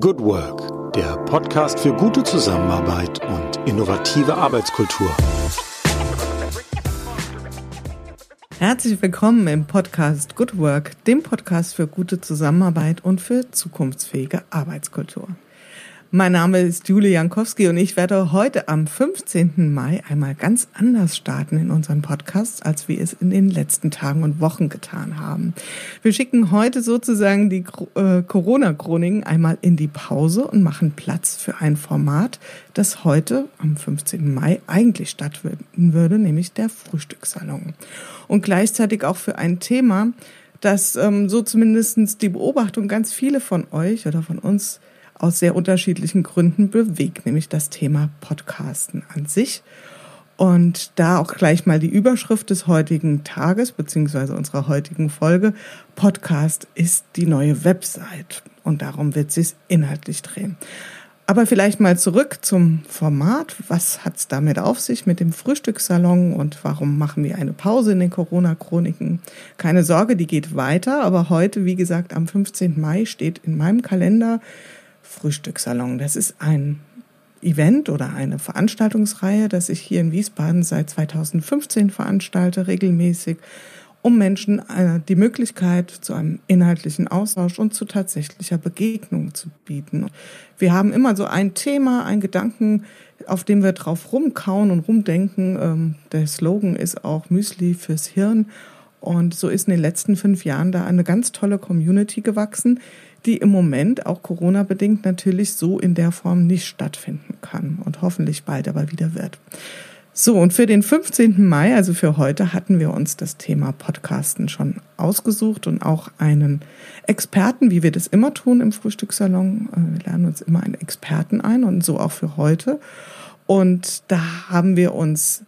Good Work, der Podcast für gute Zusammenarbeit und innovative Arbeitskultur. Herzlich willkommen im Podcast Good Work, dem Podcast für gute Zusammenarbeit und für zukunftsfähige Arbeitskultur. Mein Name ist Julie Jankowski und ich werde heute am 15. Mai einmal ganz anders starten in unseren Podcast, als wir es in den letzten Tagen und Wochen getan haben. Wir schicken heute sozusagen die äh, Corona-Chroniken einmal in die Pause und machen Platz für ein Format, das heute am 15. Mai eigentlich stattfinden würde, nämlich der Frühstückssalon. Und gleichzeitig auch für ein Thema, das ähm, so zumindestens die Beobachtung ganz viele von euch oder von uns aus sehr unterschiedlichen Gründen bewegt, nämlich das Thema Podcasten an sich. Und da auch gleich mal die Überschrift des heutigen Tages beziehungsweise unserer heutigen Folge. Podcast ist die neue Website. Und darum wird sich inhaltlich drehen. Aber vielleicht mal zurück zum Format. Was hat es damit auf sich mit dem Frühstückssalon und warum machen wir eine Pause in den Corona-Chroniken? Keine Sorge, die geht weiter. Aber heute, wie gesagt, am 15. Mai steht in meinem Kalender Frühstückssalon. Das ist ein Event oder eine Veranstaltungsreihe, das ich hier in Wiesbaden seit 2015 veranstalte, regelmäßig, um Menschen äh, die Möglichkeit zu einem inhaltlichen Austausch und zu tatsächlicher Begegnung zu bieten. Wir haben immer so ein Thema, ein Gedanken, auf dem wir drauf rumkauen und rumdenken. Ähm, der Slogan ist auch Müsli fürs Hirn. Und so ist in den letzten fünf Jahren da eine ganz tolle Community gewachsen, die im Moment auch Corona-bedingt natürlich so in der Form nicht stattfinden kann und hoffentlich bald aber wieder wird. So, und für den 15. Mai, also für heute, hatten wir uns das Thema Podcasten schon ausgesucht und auch einen Experten, wie wir das immer tun im Frühstückssalon. Äh, wir lernen uns immer einen Experten ein und so auch für heute. Und da haben wir uns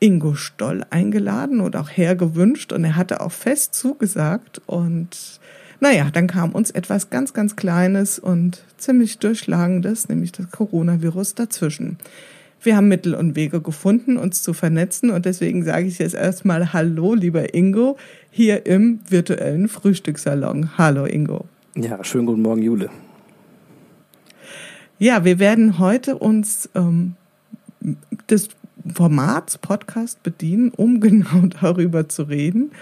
Ingo Stoll eingeladen und auch hergewünscht und er hatte auch fest zugesagt und naja, dann kam uns etwas ganz, ganz Kleines und ziemlich Durchschlagendes, nämlich das Coronavirus dazwischen. Wir haben Mittel und Wege gefunden, uns zu vernetzen und deswegen sage ich jetzt erstmal Hallo, lieber Ingo, hier im virtuellen Frühstückssalon. Hallo, Ingo. Ja, schönen guten Morgen, Jule. Ja, wir werden heute uns ähm, des Formats Podcast bedienen, um genau darüber zu reden.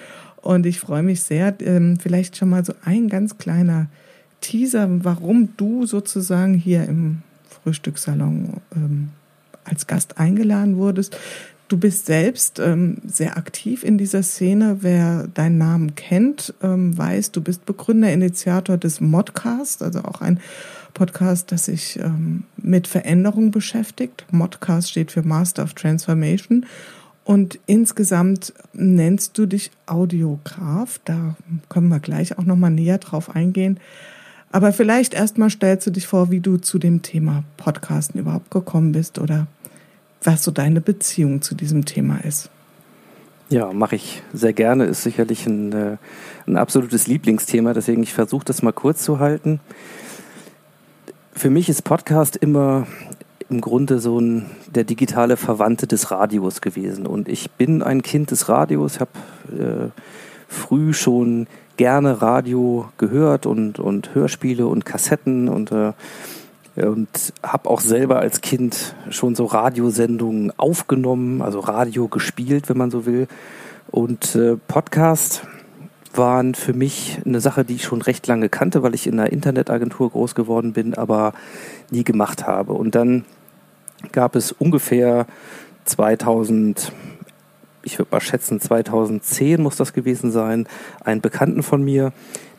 Und ich freue mich sehr, ähm, vielleicht schon mal so ein ganz kleiner Teaser, warum du sozusagen hier im Frühstückssalon ähm, als Gast eingeladen wurdest. Du bist selbst ähm, sehr aktiv in dieser Szene. Wer deinen Namen kennt, ähm, weiß, du bist Begründer, Initiator des Modcast, also auch ein Podcast, das sich ähm, mit Veränderung beschäftigt. Modcast steht für Master of Transformation. Und insgesamt nennst du dich Audiograf. Da können wir gleich auch nochmal näher drauf eingehen. Aber vielleicht erstmal stellst du dich vor, wie du zu dem Thema Podcasten überhaupt gekommen bist oder was so deine Beziehung zu diesem Thema ist. Ja, mache ich sehr gerne. Ist sicherlich ein, äh, ein absolutes Lieblingsthema. Deswegen ich versuche das mal kurz zu halten. Für mich ist Podcast immer im Grunde so ein, der digitale Verwandte des Radios gewesen. Und ich bin ein Kind des Radios, habe äh, früh schon gerne Radio gehört und, und Hörspiele und Kassetten und, äh, und habe auch selber als Kind schon so Radiosendungen aufgenommen, also Radio gespielt, wenn man so will. Und äh, Podcast waren für mich eine Sache, die ich schon recht lange kannte, weil ich in einer Internetagentur groß geworden bin, aber nie gemacht habe. Und dann gab es ungefähr 2000, ich würde mal schätzen 2010 muss das gewesen sein, einen Bekannten von mir,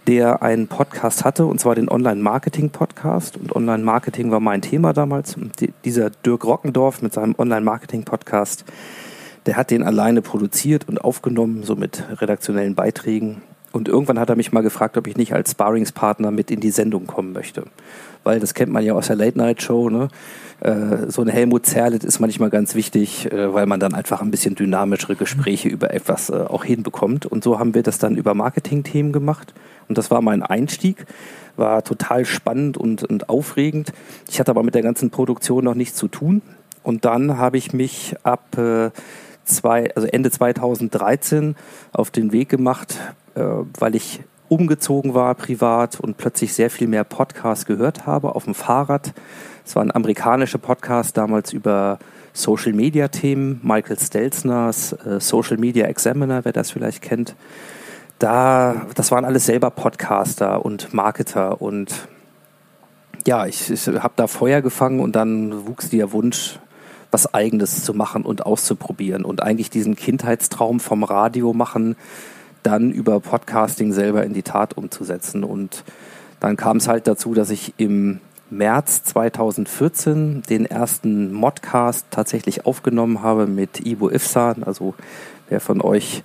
der einen Podcast hatte, und zwar den Online-Marketing-Podcast. Und Online-Marketing war mein Thema damals. Und dieser Dirk Rockendorf mit seinem Online-Marketing-Podcast, der hat den alleine produziert und aufgenommen, so mit redaktionellen Beiträgen. Und irgendwann hat er mich mal gefragt, ob ich nicht als Sparringspartner mit in die Sendung kommen möchte. Weil das kennt man ja aus der Late-Night-Show, ne? Äh, so eine Helmut Zerlett ist manchmal ganz wichtig, äh, weil man dann einfach ein bisschen dynamischere Gespräche über etwas äh, auch hinbekommt. Und so haben wir das dann über Marketing-Themen gemacht. Und das war mein Einstieg. War total spannend und, und aufregend. Ich hatte aber mit der ganzen Produktion noch nichts zu tun. Und dann habe ich mich ab äh, zwei, also Ende 2013 auf den Weg gemacht, äh, weil ich umgezogen war privat und plötzlich sehr viel mehr Podcasts gehört habe auf dem Fahrrad. Es war ein amerikanischer Podcast damals über Social Media Themen, Michael Stelzners äh, Social Media Examiner, wer das vielleicht kennt. Da, das waren alles selber Podcaster und Marketer und ja, ich, ich habe da Feuer gefangen und dann wuchs der Wunsch, was Eigenes zu machen und auszuprobieren und eigentlich diesen Kindheitstraum vom Radio machen, dann über Podcasting selber in die Tat umzusetzen. Und dann kam es halt dazu, dass ich im März 2014 den ersten Modcast tatsächlich aufgenommen habe mit Ivo Ifsan. Also wer von euch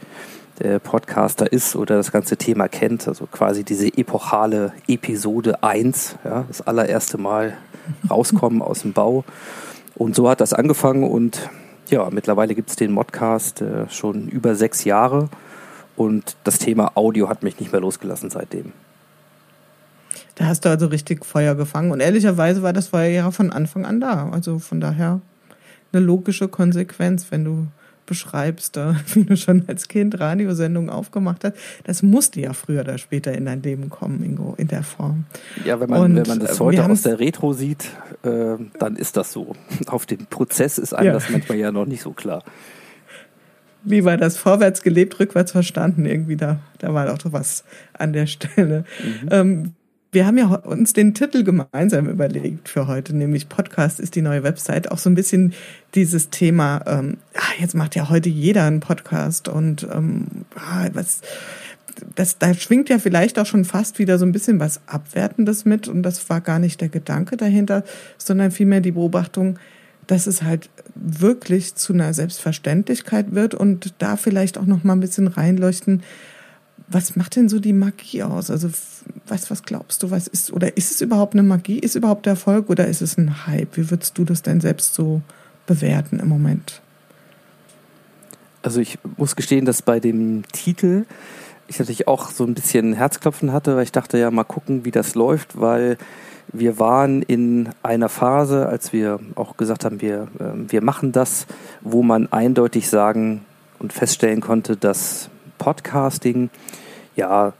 der Podcaster ist oder das ganze Thema kennt, also quasi diese epochale Episode 1, ja, das allererste Mal rauskommen aus dem Bau. Und so hat das angefangen und ja, mittlerweile gibt es den Modcast äh, schon über sechs Jahre und das Thema Audio hat mich nicht mehr losgelassen seitdem. Da hast du also richtig Feuer gefangen und ehrlicherweise war das Feuer ja von Anfang an da. Also von daher eine logische Konsequenz, wenn du beschreibst, wie du schon als Kind Radiosendungen aufgemacht hast. Das musste ja früher oder später in dein Leben kommen, Ingo, in der Form. Ja, wenn man, Und wenn man das heute aus der Retro sieht, äh, dann ist das so. Auf den Prozess ist einem ja. das manchmal ja noch nicht so klar. Wie war das? Vorwärts gelebt, rückwärts verstanden. Irgendwie da, da war doch was an der Stelle. Mhm. Ähm, wir haben ja uns den Titel gemeinsam überlegt für heute, nämlich Podcast ist die neue Website. Auch so ein bisschen dieses Thema, ähm, ah, jetzt macht ja heute jeder einen Podcast und ähm, ah, was, das, da schwingt ja vielleicht auch schon fast wieder so ein bisschen was Abwertendes mit und das war gar nicht der Gedanke dahinter, sondern vielmehr die Beobachtung, dass es halt wirklich zu einer Selbstverständlichkeit wird und da vielleicht auch noch mal ein bisschen reinleuchten, was macht denn so die Magie aus? Also, was, was glaubst du, was ist, oder ist es überhaupt eine Magie? Ist überhaupt Erfolg oder ist es ein Hype? Wie würdest du das denn selbst so bewerten im Moment? Also, ich muss gestehen, dass bei dem Titel ich natürlich auch so ein bisschen Herzklopfen hatte, weil ich dachte, ja, mal gucken, wie das läuft, weil wir waren in einer Phase, als wir auch gesagt haben, wir, äh, wir machen das, wo man eindeutig sagen und feststellen konnte, dass Podcasting ja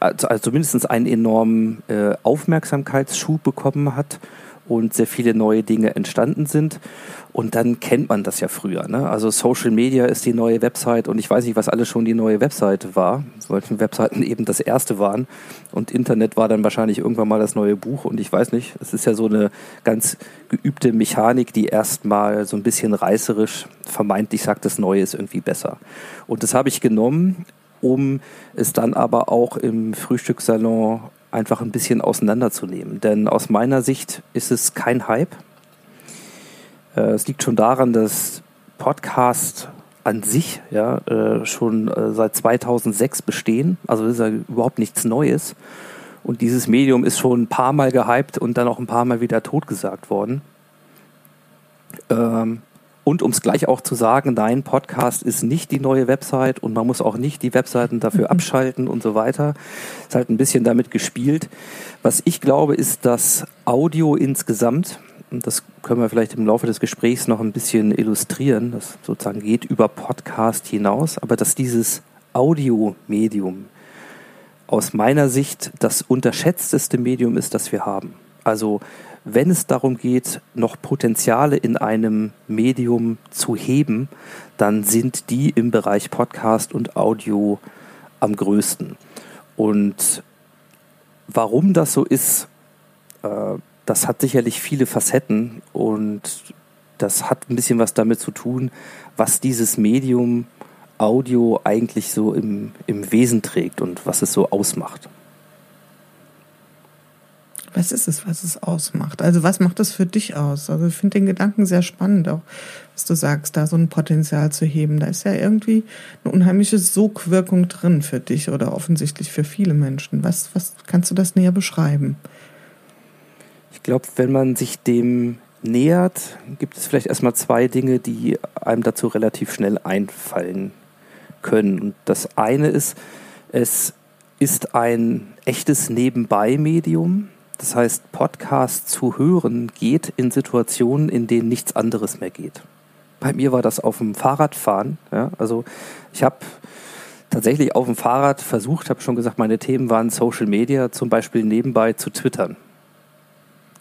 also, also zumindest einen enormen äh, Aufmerksamkeitsschub bekommen hat und sehr viele neue Dinge entstanden sind. Und dann kennt man das ja früher. Ne? Also Social Media ist die neue Website und ich weiß nicht, was alles schon die neue Website war, weil Webseiten eben das erste waren. Und Internet war dann wahrscheinlich irgendwann mal das neue Buch und ich weiß nicht. Es ist ja so eine ganz geübte Mechanik, die erstmal so ein bisschen reißerisch vermeintlich sagt, das Neue ist irgendwie besser. Und das habe ich genommen, um es dann aber auch im Frühstückssalon einfach ein bisschen auseinanderzunehmen. Denn aus meiner Sicht ist es kein Hype. Äh, es liegt schon daran, dass Podcast an sich ja äh, schon äh, seit 2006 bestehen. Also ist ja überhaupt nichts Neues. Und dieses Medium ist schon ein paar Mal gehypt und dann auch ein paar Mal wieder totgesagt worden. Ähm, und um es gleich auch zu sagen, nein, Podcast ist nicht die neue Website und man muss auch nicht die Webseiten dafür mhm. abschalten und so weiter. Ist halt ein bisschen damit gespielt. Was ich glaube, ist, dass Audio insgesamt, und das können wir vielleicht im Laufe des Gesprächs noch ein bisschen illustrieren, das sozusagen geht über Podcast hinaus, aber dass dieses Audiomedium aus meiner Sicht das unterschätzteste Medium ist, das wir haben. Also wenn es darum geht, noch Potenziale in einem Medium zu heben, dann sind die im Bereich Podcast und Audio am größten. Und warum das so ist, äh, das hat sicherlich viele Facetten und das hat ein bisschen was damit zu tun, was dieses Medium Audio eigentlich so im, im Wesen trägt und was es so ausmacht. Was ist es, was es ausmacht? Also was macht es für dich aus? Also ich finde den Gedanken sehr spannend, auch was du sagst, da so ein Potenzial zu heben. Da ist ja irgendwie eine unheimliche Sogwirkung drin für dich oder offensichtlich für viele Menschen. Was, was kannst du das näher beschreiben? Ich glaube, wenn man sich dem nähert, gibt es vielleicht erstmal zwei Dinge, die einem dazu relativ schnell einfallen können. Und das eine ist, es ist ein echtes Nebenbei-Medium. Das heißt, Podcast zu hören geht in Situationen, in denen nichts anderes mehr geht. Bei mir war das auf dem Fahrradfahren. Ja? Also ich habe tatsächlich auf dem Fahrrad versucht, habe schon gesagt, meine Themen waren Social Media, zum Beispiel nebenbei zu twittern.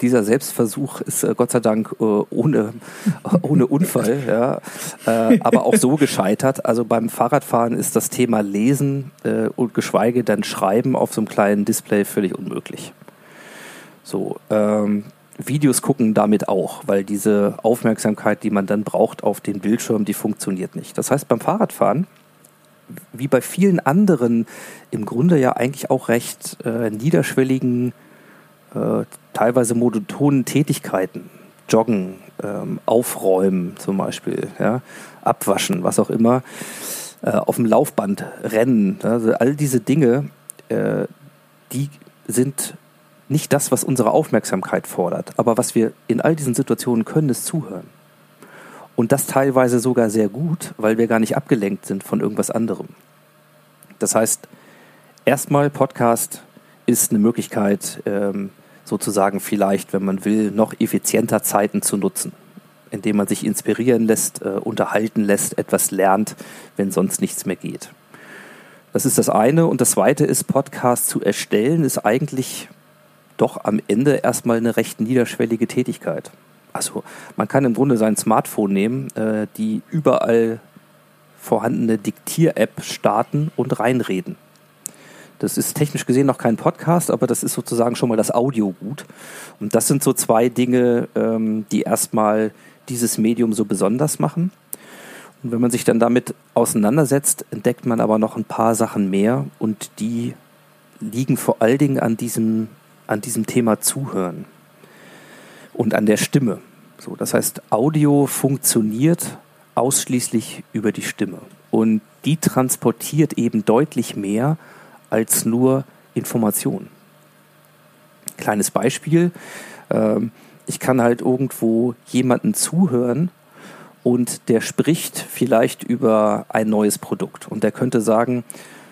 Dieser Selbstversuch ist äh, Gott sei Dank äh, ohne, ohne Unfall, ja, äh, aber auch so gescheitert. Also beim Fahrradfahren ist das Thema Lesen äh, und geschweige dann Schreiben auf so einem kleinen Display völlig unmöglich. So, ähm, Videos gucken damit auch, weil diese Aufmerksamkeit, die man dann braucht auf den Bildschirm, die funktioniert nicht. Das heißt, beim Fahrradfahren, wie bei vielen anderen, im Grunde ja eigentlich auch recht äh, niederschwelligen, äh, teilweise monotonen Tätigkeiten, Joggen, ähm, Aufräumen zum Beispiel, ja, Abwaschen, was auch immer, äh, auf dem Laufband rennen, also all diese Dinge, äh, die sind nicht das, was unsere Aufmerksamkeit fordert. Aber was wir in all diesen Situationen können, ist zuhören. Und das teilweise sogar sehr gut, weil wir gar nicht abgelenkt sind von irgendwas anderem. Das heißt, erstmal Podcast ist eine Möglichkeit, ähm, sozusagen vielleicht, wenn man will, noch effizienter Zeiten zu nutzen, indem man sich inspirieren lässt, äh, unterhalten lässt, etwas lernt, wenn sonst nichts mehr geht. Das ist das eine. Und das zweite ist, Podcast zu erstellen, ist eigentlich doch am Ende erstmal eine recht niederschwellige Tätigkeit. Also man kann im Grunde sein Smartphone nehmen, äh, die überall vorhandene Diktier-App starten und reinreden. Das ist technisch gesehen noch kein Podcast, aber das ist sozusagen schon mal das Audiogut. Und das sind so zwei Dinge, ähm, die erstmal dieses Medium so besonders machen. Und wenn man sich dann damit auseinandersetzt, entdeckt man aber noch ein paar Sachen mehr und die liegen vor allen Dingen an diesem an diesem Thema zuhören und an der Stimme. So, das heißt, Audio funktioniert ausschließlich über die Stimme und die transportiert eben deutlich mehr als nur Information. Kleines Beispiel, ähm, ich kann halt irgendwo jemanden zuhören und der spricht vielleicht über ein neues Produkt und der könnte sagen,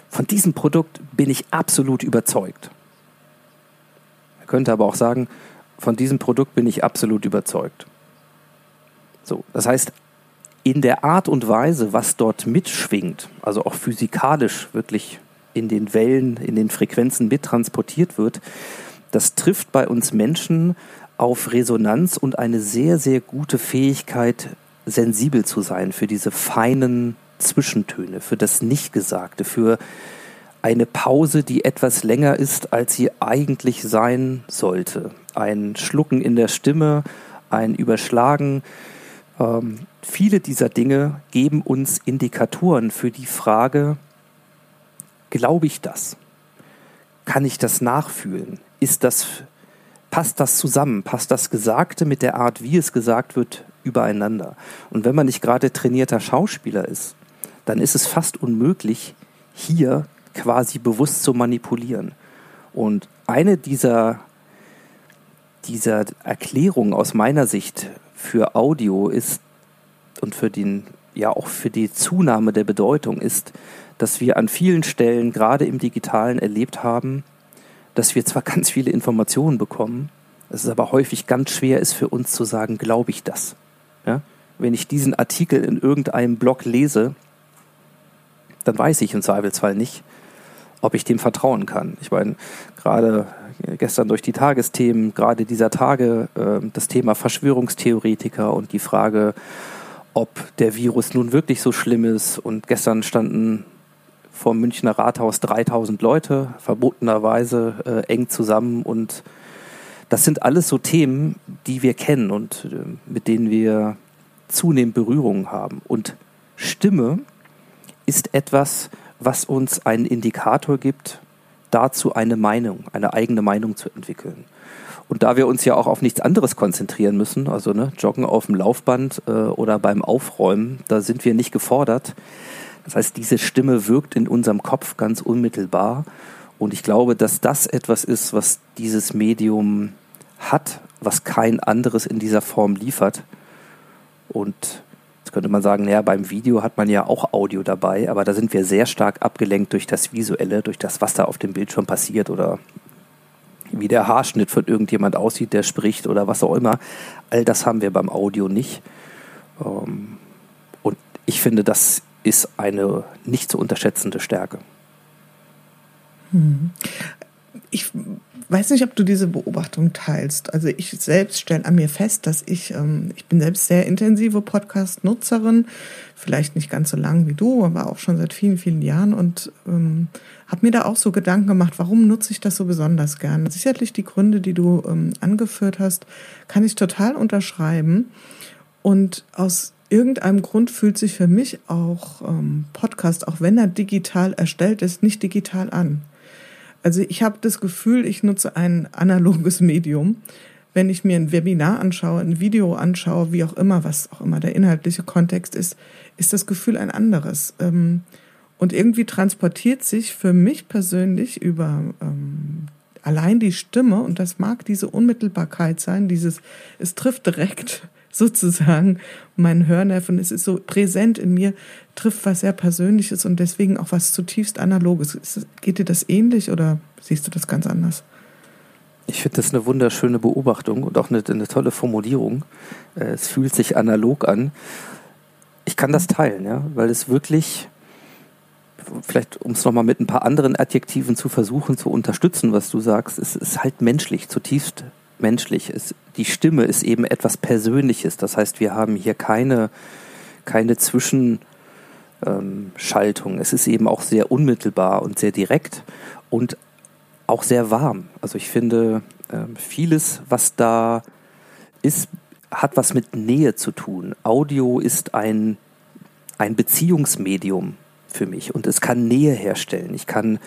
von diesem Produkt bin ich absolut überzeugt könnte aber auch sagen, von diesem Produkt bin ich absolut überzeugt. So, das heißt, in der Art und Weise, was dort mitschwingt, also auch physikalisch wirklich in den Wellen, in den Frequenzen mittransportiert wird, das trifft bei uns Menschen auf Resonanz und eine sehr, sehr gute Fähigkeit, sensibel zu sein für diese feinen Zwischentöne, für das Nichtgesagte, für eine Pause, die etwas länger ist, als sie eigentlich sein sollte. Ein Schlucken in der Stimme, ein Überschlagen. Ähm, viele dieser Dinge geben uns Indikatoren für die Frage, glaube ich das? Kann ich das nachfühlen? Ist das, passt das zusammen? Passt das Gesagte mit der Art, wie es gesagt wird, übereinander? Und wenn man nicht gerade trainierter Schauspieler ist, dann ist es fast unmöglich, hier quasi bewusst zu manipulieren. Und eine dieser, dieser Erklärungen aus meiner Sicht für Audio ist und für den, ja auch für die Zunahme der Bedeutung ist, dass wir an vielen Stellen, gerade im Digitalen, erlebt haben, dass wir zwar ganz viele Informationen bekommen, es aber häufig ganz schwer ist für uns zu sagen, glaube ich das. Ja? Wenn ich diesen Artikel in irgendeinem Blog lese, dann weiß ich im Zweifelsfall nicht, ob ich dem vertrauen kann. Ich meine, gerade gestern durch die Tagesthemen, gerade dieser Tage, äh, das Thema Verschwörungstheoretiker und die Frage, ob der Virus nun wirklich so schlimm ist. Und gestern standen vor Münchner Rathaus 3000 Leute, verbotenerweise äh, eng zusammen. Und das sind alles so Themen, die wir kennen und äh, mit denen wir zunehmend Berührungen haben. Und Stimme ist etwas, was uns einen Indikator gibt, dazu eine Meinung, eine eigene Meinung zu entwickeln. Und da wir uns ja auch auf nichts anderes konzentrieren müssen, also ne, Joggen auf dem Laufband äh, oder beim Aufräumen, da sind wir nicht gefordert. Das heißt, diese Stimme wirkt in unserem Kopf ganz unmittelbar. Und ich glaube, dass das etwas ist, was dieses Medium hat, was kein anderes in dieser Form liefert. Und Jetzt könnte man sagen, naja, beim Video hat man ja auch Audio dabei, aber da sind wir sehr stark abgelenkt durch das Visuelle, durch das, was da auf dem Bildschirm passiert oder wie der Haarschnitt von irgendjemand aussieht, der spricht oder was auch immer. All das haben wir beim Audio nicht. Ähm, und ich finde, das ist eine nicht zu unterschätzende Stärke. Hm. Ich weiß nicht, ob du diese Beobachtung teilst. Also ich selbst stelle an mir fest, dass ich, ähm, ich bin selbst sehr intensive Podcast-Nutzerin, vielleicht nicht ganz so lang wie du, aber auch schon seit vielen, vielen Jahren und ähm, habe mir da auch so Gedanken gemacht, warum nutze ich das so besonders gern. Sicherlich die Gründe, die du ähm, angeführt hast, kann ich total unterschreiben. Und aus irgendeinem Grund fühlt sich für mich auch ähm, Podcast, auch wenn er digital erstellt ist, nicht digital an. Also ich habe das Gefühl, ich nutze ein analoges Medium. Wenn ich mir ein Webinar anschaue, ein Video anschaue, wie auch immer, was auch immer der inhaltliche Kontext ist, ist das Gefühl ein anderes. Ähm, und irgendwie transportiert sich für mich persönlich über ähm, allein die Stimme, und das mag diese Unmittelbarkeit sein, dieses, es trifft direkt sozusagen meinen Hörnerven, es ist so präsent in mir, trifft was sehr Persönliches und deswegen auch was zutiefst Analoges. Geht dir das ähnlich oder siehst du das ganz anders? Ich finde das eine wunderschöne Beobachtung und auch eine, eine tolle Formulierung. Äh, es fühlt sich analog an. Ich kann das teilen, ja, weil es wirklich, vielleicht um es nochmal mit ein paar anderen Adjektiven zu versuchen zu unterstützen, was du sagst, es ist halt menschlich, zutiefst menschlich. Es, die Stimme ist eben etwas Persönliches. Das heißt, wir haben hier keine, keine Zwischenschaltung. es ist eben auch sehr unmittelbar und sehr direkt und auch sehr warm. Also ich finde, ähm, vieles, was da ist, hat was mit Nähe zu tun. Audio ist ein, ein Beziehungsmedium für mich und es kann Nähe herstellen. Ich kann,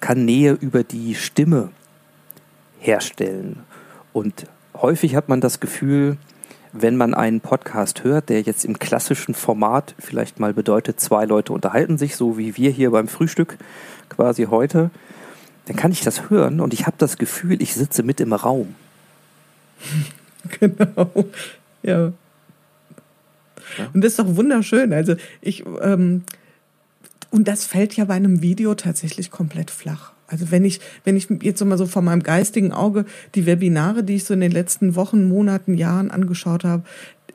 kann Nähe über die Stimme herstellen. Und häufig hat man das Gefühl, wenn man einen Podcast hört, der jetzt im klassischen Format vielleicht mal bedeutet, zwei Leute unterhalten sich, so wie wir hier beim Frühstück quasi heute, dann kann ich das hören und ich habe das Gefühl, ich sitze mit im Raum. Genau, ja. Und das ist doch wunderschön. Also ich, ähm, und das fällt ja bei einem Video tatsächlich komplett flach. Also wenn ich, wenn ich jetzt mal so von meinem geistigen Auge die Webinare, die ich so in den letzten Wochen, Monaten, Jahren angeschaut habe,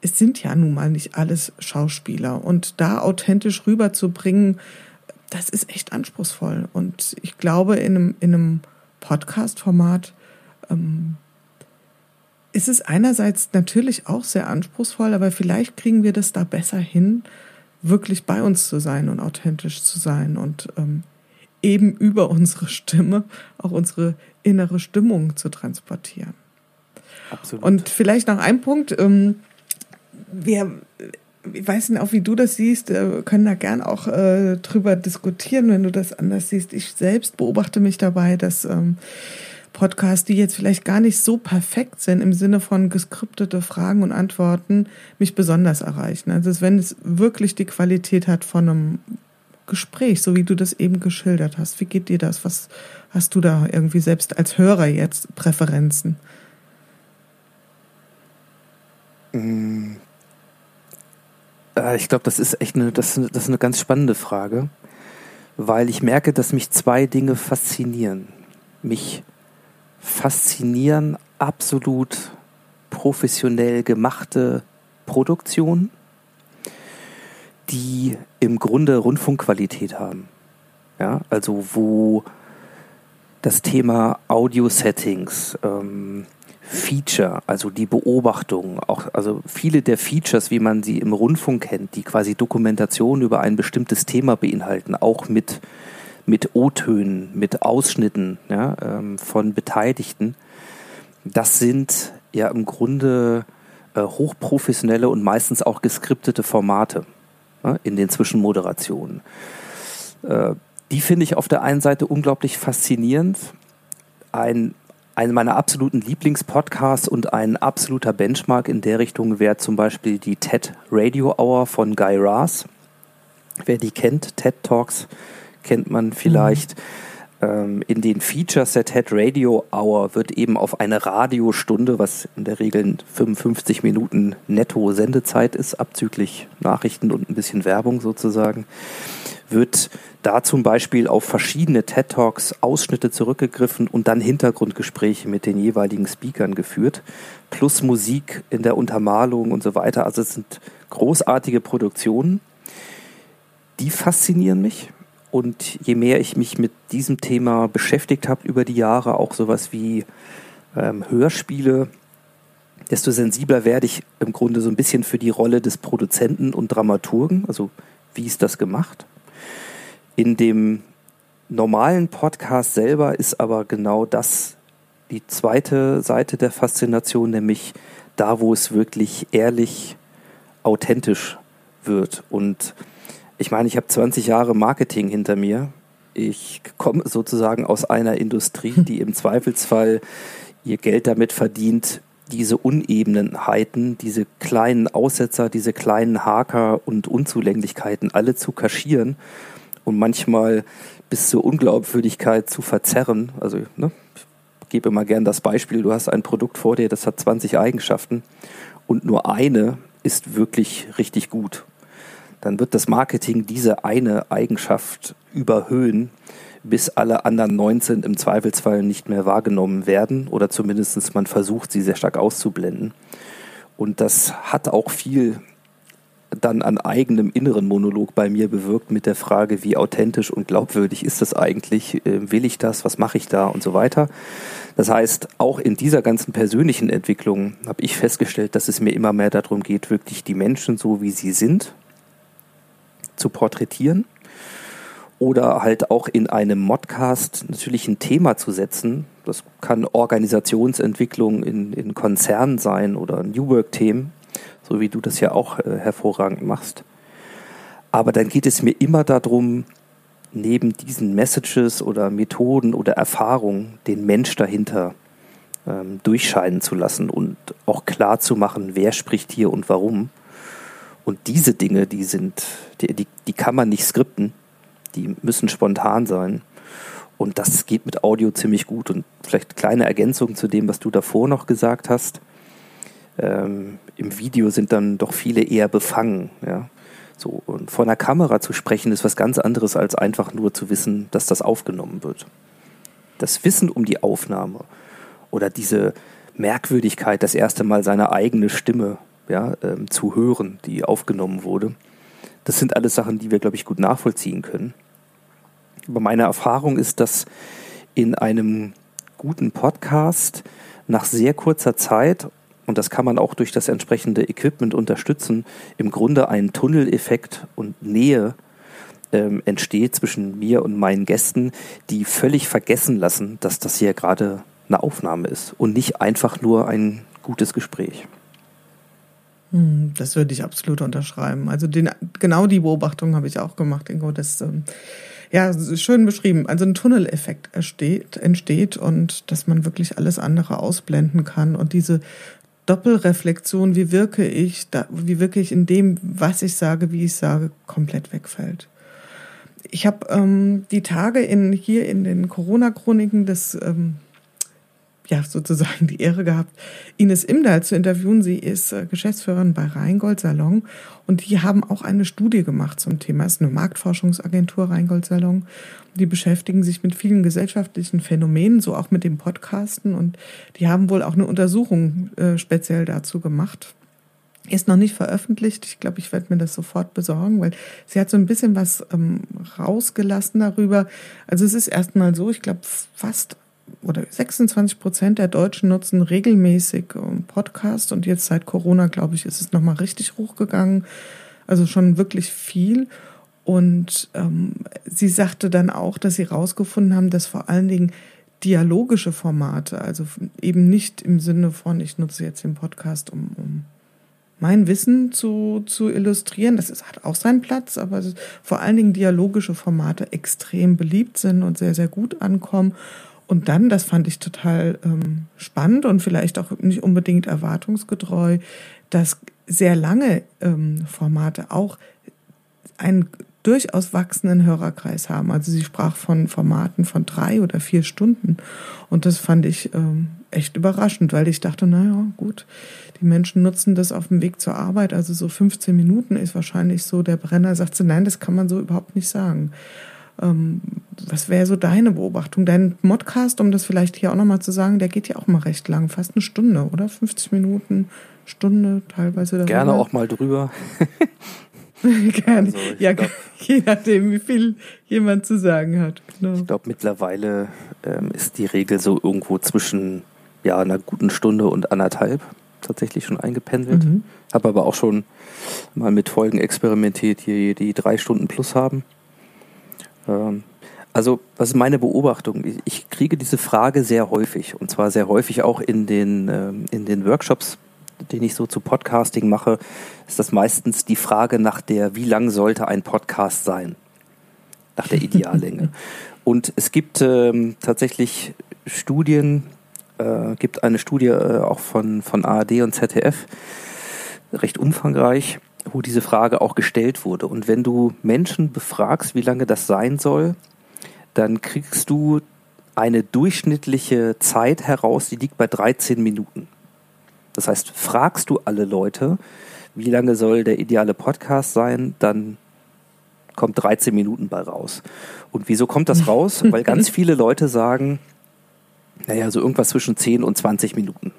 es sind ja nun mal nicht alles Schauspieler. Und da authentisch rüberzubringen, das ist echt anspruchsvoll. Und ich glaube, in einem, in einem Podcast-Format ähm, ist es einerseits natürlich auch sehr anspruchsvoll, aber vielleicht kriegen wir das da besser hin, wirklich bei uns zu sein und authentisch zu sein und ähm, eben über unsere Stimme auch unsere innere Stimmung zu transportieren. Absolut. Und vielleicht noch ein Punkt. Ähm, wir, ich weiß nicht auch, wie du das siehst, äh, können da gern auch äh, drüber diskutieren, wenn du das anders siehst. Ich selbst beobachte mich dabei, dass ähm, Podcasts, die jetzt vielleicht gar nicht so perfekt sind im Sinne von geskriptete Fragen und Antworten, mich besonders erreichen. Also wenn es wirklich die Qualität hat von einem Gespräch, so wie du das eben geschildert hast. Wie geht dir das? Was hast du da irgendwie selbst als Hörer jetzt Präferenzen? Mm. Äh, ich glaube, das ist echt eine, das, das ist eine ganz spannende Frage, weil ich merke, dass mich zwei Dinge faszinieren. Mich faszinieren absolut professionell gemachte Produktionen die im Grunde Rundfunkqualität haben. Ja, also wo das Thema Audio-Settings, ähm, Feature, also die Beobachtung, auch also viele der Features, wie man sie im Rundfunk kennt, die quasi Dokumentation über ein bestimmtes Thema beinhalten, auch mit mit O-Tönen, mit Ausschnitten ja, ähm, von Beteiligten, das sind ja im Grunde äh, hochprofessionelle und meistens auch geskriptete Formate in den Zwischenmoderationen. Äh, die finde ich auf der einen Seite unglaublich faszinierend. Ein, einen meiner absoluten Lieblingspodcasts und ein absoluter Benchmark in der Richtung wäre zum Beispiel die TED Radio Hour von Guy Raz. Wer die kennt, TED Talks kennt man vielleicht. Mhm in den Features der TED Radio Hour wird eben auf eine Radiostunde, was in der Regel 55 Minuten netto Sendezeit ist, abzüglich Nachrichten und ein bisschen Werbung sozusagen, wird da zum Beispiel auf verschiedene TED Talks Ausschnitte zurückgegriffen und dann Hintergrundgespräche mit den jeweiligen Speakern geführt, plus Musik in der Untermalung und so weiter. Also es sind großartige Produktionen die faszinieren mich. Und je mehr ich mich mit diesem Thema beschäftigt habe über die Jahre, auch sowas wie ähm, Hörspiele, desto sensibler werde ich im Grunde so ein bisschen für die Rolle des Produzenten und Dramaturgen. Also wie ist das gemacht? In dem normalen Podcast selber ist aber genau das die zweite Seite der Faszination, nämlich da, wo es wirklich ehrlich, authentisch wird. Und ich meine, ich habe 20 Jahre Marketing hinter mir. Ich komme sozusagen aus einer Industrie, die im Zweifelsfall ihr Geld damit verdient, diese Unebenheiten, diese kleinen Aussetzer, diese kleinen Haker und Unzulänglichkeiten alle zu kaschieren und manchmal bis zur Unglaubwürdigkeit zu verzerren. Also ne, ich gebe immer gern das Beispiel, du hast ein Produkt vor dir, das hat 20 Eigenschaften und nur eine ist wirklich richtig gut dann wird das Marketing diese eine Eigenschaft überhöhen, bis alle anderen 19 im Zweifelsfall nicht mehr wahrgenommen werden oder zumindest man versucht, sie sehr stark auszublenden. Und das hat auch viel dann an eigenem inneren Monolog bei mir bewirkt mit der Frage, wie authentisch und glaubwürdig ist das eigentlich, äh, will ich das, was mache ich da und so weiter. Das heißt, auch in dieser ganzen persönlichen Entwicklung habe ich festgestellt, dass es mir immer mehr darum geht, wirklich die Menschen so wie sie sind zu porträtieren oder halt auch in einem Modcast natürlich ein Thema zu setzen. Das kann Organisationsentwicklung in, in Konzernen sein oder New Work-Themen, so wie du das ja auch äh, hervorragend machst. Aber dann geht es mir immer darum, neben diesen Messages oder Methoden oder Erfahrungen den Mensch dahinter ähm, durchscheinen zu lassen und auch klar zu machen, wer spricht hier und warum. Und diese Dinge, die sind, die, die, die kann man nicht skripten, die müssen spontan sein. Und das geht mit Audio ziemlich gut. Und vielleicht kleine Ergänzung zu dem, was du davor noch gesagt hast. Ähm, Im Video sind dann doch viele eher befangen. Ja? So, und vor einer Kamera zu sprechen, ist was ganz anderes, als einfach nur zu wissen, dass das aufgenommen wird. Das Wissen um die Aufnahme oder diese Merkwürdigkeit, das erste Mal seine eigene Stimme ja, ähm, zu hören, die aufgenommen wurde. Das sind alles Sachen, die wir, glaube ich, gut nachvollziehen können. Aber meine Erfahrung ist, dass in einem guten Podcast nach sehr kurzer Zeit, und das kann man auch durch das entsprechende Equipment unterstützen, im Grunde ein Tunneleffekt und Nähe ähm, entsteht zwischen mir und meinen Gästen, die völlig vergessen lassen, dass das hier gerade eine Aufnahme ist und nicht einfach nur ein gutes Gespräch. Hm, das würde ich absolut unterschreiben. Also den, genau die Beobachtung habe ich auch gemacht, Ingo. Das ähm, ja schön beschrieben. Also ein Tunneleffekt entsteht, entsteht und dass man wirklich alles andere ausblenden kann und diese Doppelreflexion, wie wirke ich, da, wie wirke ich in dem, was ich sage, wie ich sage, komplett wegfällt. Ich habe ähm, die Tage in, hier in den Corona-Chroniken des ähm, ja, sozusagen die Ehre gehabt, Ines Imdahl zu interviewen. Sie ist äh, Geschäftsführerin bei Rheingold Salon und die haben auch eine Studie gemacht zum Thema. Es ist eine Marktforschungsagentur Rheingold Salon. Die beschäftigen sich mit vielen gesellschaftlichen Phänomenen, so auch mit dem Podcasten und die haben wohl auch eine Untersuchung äh, speziell dazu gemacht. Ist noch nicht veröffentlicht. Ich glaube, ich werde mir das sofort besorgen, weil sie hat so ein bisschen was ähm, rausgelassen darüber. Also es ist erstmal so, ich glaube, fast oder 26 Prozent der Deutschen nutzen regelmäßig ähm, Podcast und jetzt seit Corona, glaube ich, ist es nochmal richtig hochgegangen. Also schon wirklich viel. Und ähm, sie sagte dann auch, dass sie herausgefunden haben, dass vor allen Dingen dialogische Formate, also eben nicht im Sinne von, ich nutze jetzt den Podcast, um, um mein Wissen zu, zu illustrieren. Das ist, hat auch seinen Platz, aber vor allen Dingen dialogische Formate extrem beliebt sind und sehr, sehr gut ankommen. Und dann, das fand ich total ähm, spannend und vielleicht auch nicht unbedingt erwartungsgetreu, dass sehr lange ähm, Formate auch einen durchaus wachsenden Hörerkreis haben. Also sie sprach von Formaten von drei oder vier Stunden. Und das fand ich ähm, echt überraschend, weil ich dachte, naja, gut, die Menschen nutzen das auf dem Weg zur Arbeit. Also so 15 Minuten ist wahrscheinlich so der Brenner. Sagt sie, nein, das kann man so überhaupt nicht sagen. Ähm, was wäre so deine Beobachtung? Dein Modcast, um das vielleicht hier auch nochmal zu sagen, der geht ja auch mal recht lang, fast eine Stunde, oder? 50 Minuten, Stunde teilweise. Darüber. Gerne auch mal drüber. Gerne. Also ja, glaub, je nachdem, wie viel jemand zu sagen hat. Genau. Ich glaube, mittlerweile ähm, ist die Regel so irgendwo zwischen ja, einer guten Stunde und anderthalb tatsächlich schon eingependelt. Mhm. Habe aber auch schon mal mit Folgen experimentiert, die, die drei Stunden plus haben. Ähm, also, was ist meine Beobachtung? Ich kriege diese Frage sehr häufig und zwar sehr häufig auch in den, ähm, in den Workshops, den ich so zu Podcasting mache, ist das meistens die Frage nach der, wie lang sollte ein Podcast sein? Nach der Ideallänge. und es gibt ähm, tatsächlich Studien, äh, gibt eine Studie äh, auch von, von ARD und ZDF, recht umfangreich, wo diese Frage auch gestellt wurde. Und wenn du Menschen befragst, wie lange das sein soll, dann kriegst du eine durchschnittliche Zeit heraus, die liegt bei 13 Minuten. Das heißt, fragst du alle Leute, wie lange soll der ideale Podcast sein, dann kommt 13 Minuten bei raus. Und wieso kommt das raus? Weil ganz viele Leute sagen, naja, so irgendwas zwischen 10 und 20 Minuten.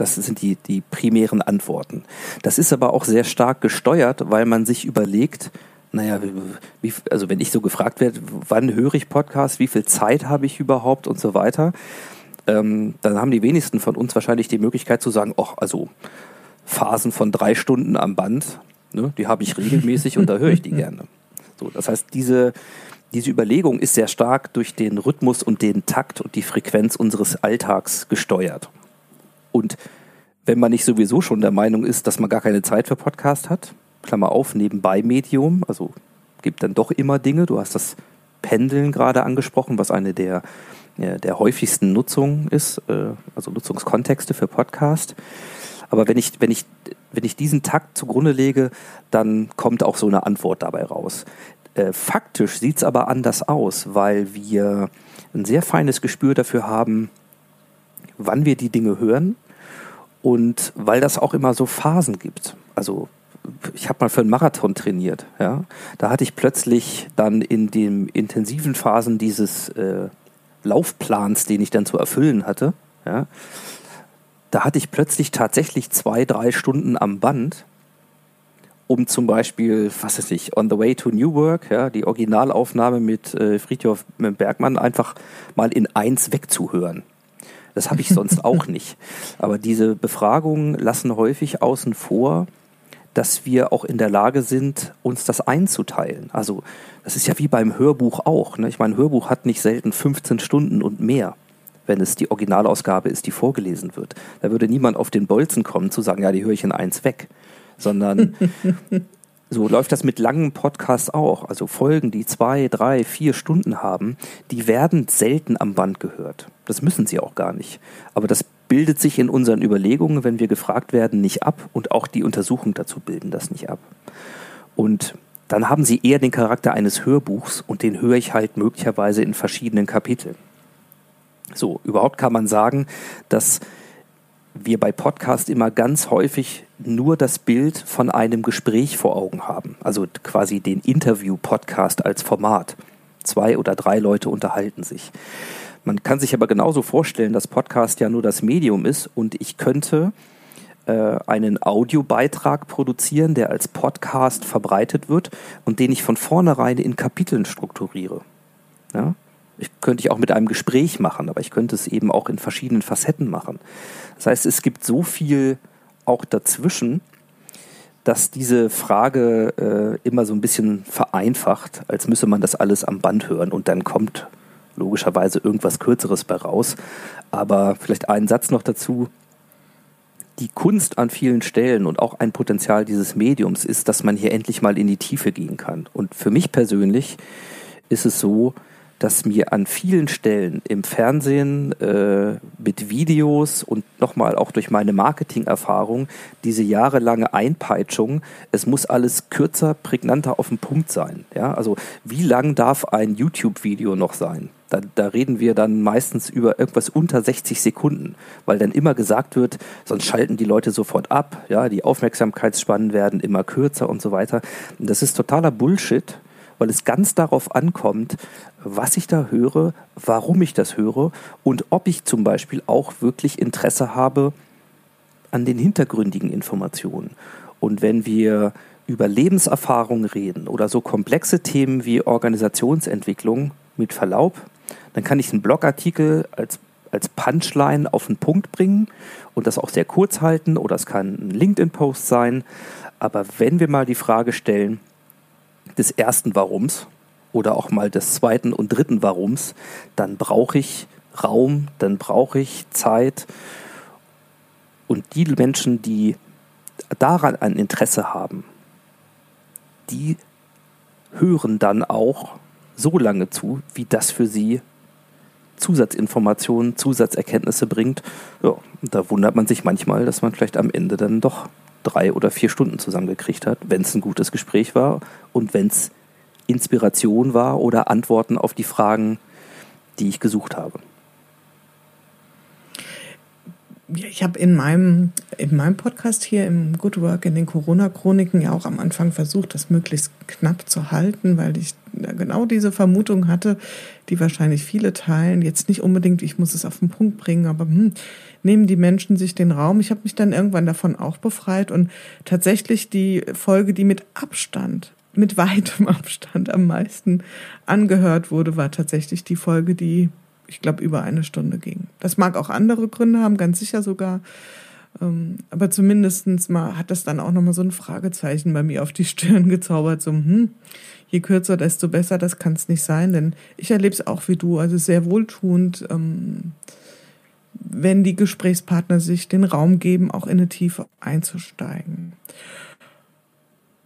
Das sind die, die primären Antworten. Das ist aber auch sehr stark gesteuert, weil man sich überlegt, naja, wie, also wenn ich so gefragt werde, wann höre ich Podcast, wie viel Zeit habe ich überhaupt und so weiter, ähm, dann haben die wenigsten von uns wahrscheinlich die Möglichkeit zu sagen, ach, also Phasen von drei Stunden am Band, ne, die habe ich regelmäßig und da höre ich die gerne. So, das heißt, diese, diese Überlegung ist sehr stark durch den Rhythmus und den Takt und die Frequenz unseres Alltags gesteuert. Und wenn man nicht sowieso schon der Meinung ist, dass man gar keine Zeit für Podcast hat, Klammer auf, nebenbei Medium, also gibt dann doch immer Dinge. Du hast das Pendeln gerade angesprochen, was eine der, der häufigsten Nutzungen ist, äh, also Nutzungskontexte für Podcast. Aber wenn ich, wenn ich, wenn ich diesen Takt zugrunde lege, dann kommt auch so eine Antwort dabei raus. Äh, faktisch sieht es aber anders aus, weil wir ein sehr feines Gespür dafür haben, wann wir die Dinge hören und weil das auch immer so Phasen gibt. Also ich habe mal für einen Marathon trainiert. Ja, da hatte ich plötzlich dann in den intensiven Phasen dieses äh, Laufplans, den ich dann zu erfüllen hatte, ja, da hatte ich plötzlich tatsächlich zwei, drei Stunden am Band, um zum Beispiel, was weiß ich, On the Way to New Work, ja, die Originalaufnahme mit äh, Friedhof Bergmann einfach mal in eins wegzuhören. Das habe ich sonst auch nicht. Aber diese Befragungen lassen häufig außen vor, dass wir auch in der Lage sind, uns das einzuteilen. Also das ist ja wie beim Hörbuch auch. Ne? Ich meine, Hörbuch hat nicht selten 15 Stunden und mehr, wenn es die Originalausgabe ist, die vorgelesen wird. Da würde niemand auf den Bolzen kommen zu sagen, ja, die höre ich in eins weg. Sondern so läuft das mit langen Podcasts auch. Also Folgen, die zwei, drei, vier Stunden haben, die werden selten am Band gehört. Das müssen sie auch gar nicht. Aber das bildet sich in unseren Überlegungen, wenn wir gefragt werden, nicht ab und auch die Untersuchungen dazu bilden das nicht ab. Und dann haben sie eher den Charakter eines Hörbuchs und den höre ich halt möglicherweise in verschiedenen Kapiteln. So, überhaupt kann man sagen, dass wir bei Podcast immer ganz häufig nur das Bild von einem Gespräch vor Augen haben, also quasi den Interview-Podcast als Format. Zwei oder drei Leute unterhalten sich. Man kann sich aber genauso vorstellen, dass Podcast ja nur das Medium ist und ich könnte äh, einen Audiobeitrag produzieren, der als Podcast verbreitet wird und den ich von vornherein in Kapiteln strukturiere. Ja? Ich könnte ich auch mit einem Gespräch machen, aber ich könnte es eben auch in verschiedenen Facetten machen. Das heißt, es gibt so viel auch dazwischen, dass diese Frage äh, immer so ein bisschen vereinfacht, als müsse man das alles am Band hören und dann kommt logischerweise irgendwas Kürzeres bei raus. Aber vielleicht einen Satz noch dazu. Die Kunst an vielen Stellen und auch ein Potenzial dieses Mediums ist, dass man hier endlich mal in die Tiefe gehen kann. Und für mich persönlich ist es so, dass mir an vielen Stellen im Fernsehen äh, mit Videos und nochmal auch durch meine Marketingerfahrung diese jahrelange Einpeitschung, es muss alles kürzer, prägnanter auf den Punkt sein. Ja, also wie lang darf ein YouTube-Video noch sein? Da, da reden wir dann meistens über irgendwas unter 60 Sekunden, weil dann immer gesagt wird, sonst schalten die Leute sofort ab, ja, die Aufmerksamkeitsspannen werden immer kürzer und so weiter. Das ist totaler Bullshit weil es ganz darauf ankommt, was ich da höre, warum ich das höre und ob ich zum Beispiel auch wirklich Interesse habe an den hintergründigen Informationen. Und wenn wir über Lebenserfahrung reden oder so komplexe Themen wie Organisationsentwicklung mit Verlaub, dann kann ich einen Blogartikel als, als Punchline auf den Punkt bringen und das auch sehr kurz halten oder es kann ein LinkedIn-Post sein. Aber wenn wir mal die Frage stellen des ersten Warums oder auch mal des zweiten und dritten Warums, dann brauche ich Raum, dann brauche ich Zeit. Und die Menschen, die daran ein Interesse haben, die hören dann auch so lange zu, wie das für sie Zusatzinformationen, Zusatzerkenntnisse bringt. Ja, da wundert man sich manchmal, dass man vielleicht am Ende dann doch drei oder vier Stunden zusammengekriegt hat, wenn es ein gutes Gespräch war und wenn es Inspiration war oder Antworten auf die Fragen, die ich gesucht habe. Ich habe in meinem, in meinem Podcast hier im Good Work in den Corona-Chroniken ja auch am Anfang versucht, das möglichst knapp zu halten, weil ich genau diese Vermutung hatte, die wahrscheinlich viele teilen. Jetzt nicht unbedingt, ich muss es auf den Punkt bringen, aber hm, nehmen die Menschen sich den Raum. Ich habe mich dann irgendwann davon auch befreit und tatsächlich die Folge, die mit Abstand, mit weitem Abstand am meisten angehört wurde, war tatsächlich die Folge, die ich glaube, über eine Stunde ging. Das mag auch andere Gründe haben, ganz sicher sogar. Ähm, aber zumindestens mal hat das dann auch nochmal so ein Fragezeichen bei mir auf die Stirn gezaubert. So, hm, je kürzer, desto besser, das kann es nicht sein. Denn ich erlebe es auch wie du, also sehr wohltuend, ähm, wenn die Gesprächspartner sich den Raum geben, auch in eine Tiefe einzusteigen.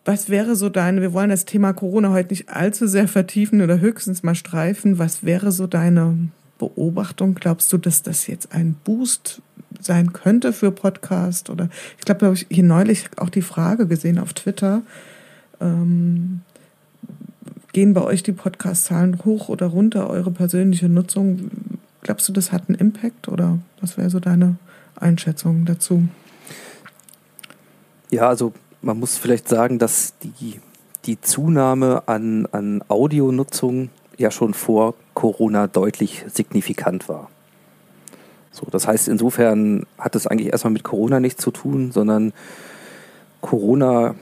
Was wäre so deine, wir wollen das Thema Corona heute nicht allzu sehr vertiefen oder höchstens mal streifen, was wäre so deine Beobachtung? Glaubst du, dass das jetzt ein Boost sein könnte für Podcast? Oder ich glaube, habe ich hier neulich auch die Frage gesehen auf Twitter. Ähm, gehen bei euch die Podcast-Zahlen hoch oder runter, eure persönliche Nutzung? Glaubst du, das hat einen Impact oder was wäre so deine Einschätzung dazu? Ja, also man muss vielleicht sagen, dass die, die Zunahme an, an Audionutzung ja schon vor Corona deutlich signifikant war. So, das heißt, insofern hat es eigentlich erstmal mit Corona nichts zu tun, sondern Corona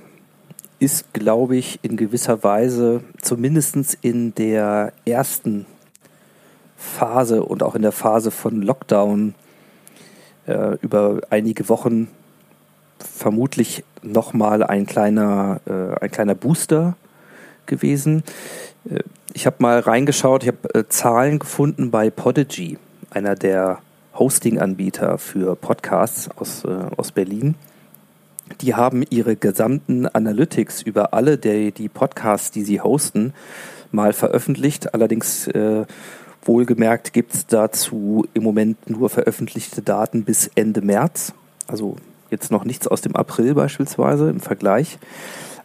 ist, glaube ich, in gewisser Weise zumindest in der ersten Phase und auch in der Phase von Lockdown äh, über einige Wochen vermutlich nochmal ein kleiner, äh, ein kleiner Booster gewesen. Äh, ich habe mal reingeschaut, ich habe äh, Zahlen gefunden bei Podigy, einer der Hosting-Anbieter für Podcasts aus, äh, aus Berlin. Die haben ihre gesamten Analytics über alle der, die Podcasts, die sie hosten, mal veröffentlicht. Allerdings äh, wohlgemerkt gibt es dazu im Moment nur veröffentlichte Daten bis Ende März. Also jetzt noch nichts aus dem April beispielsweise im Vergleich.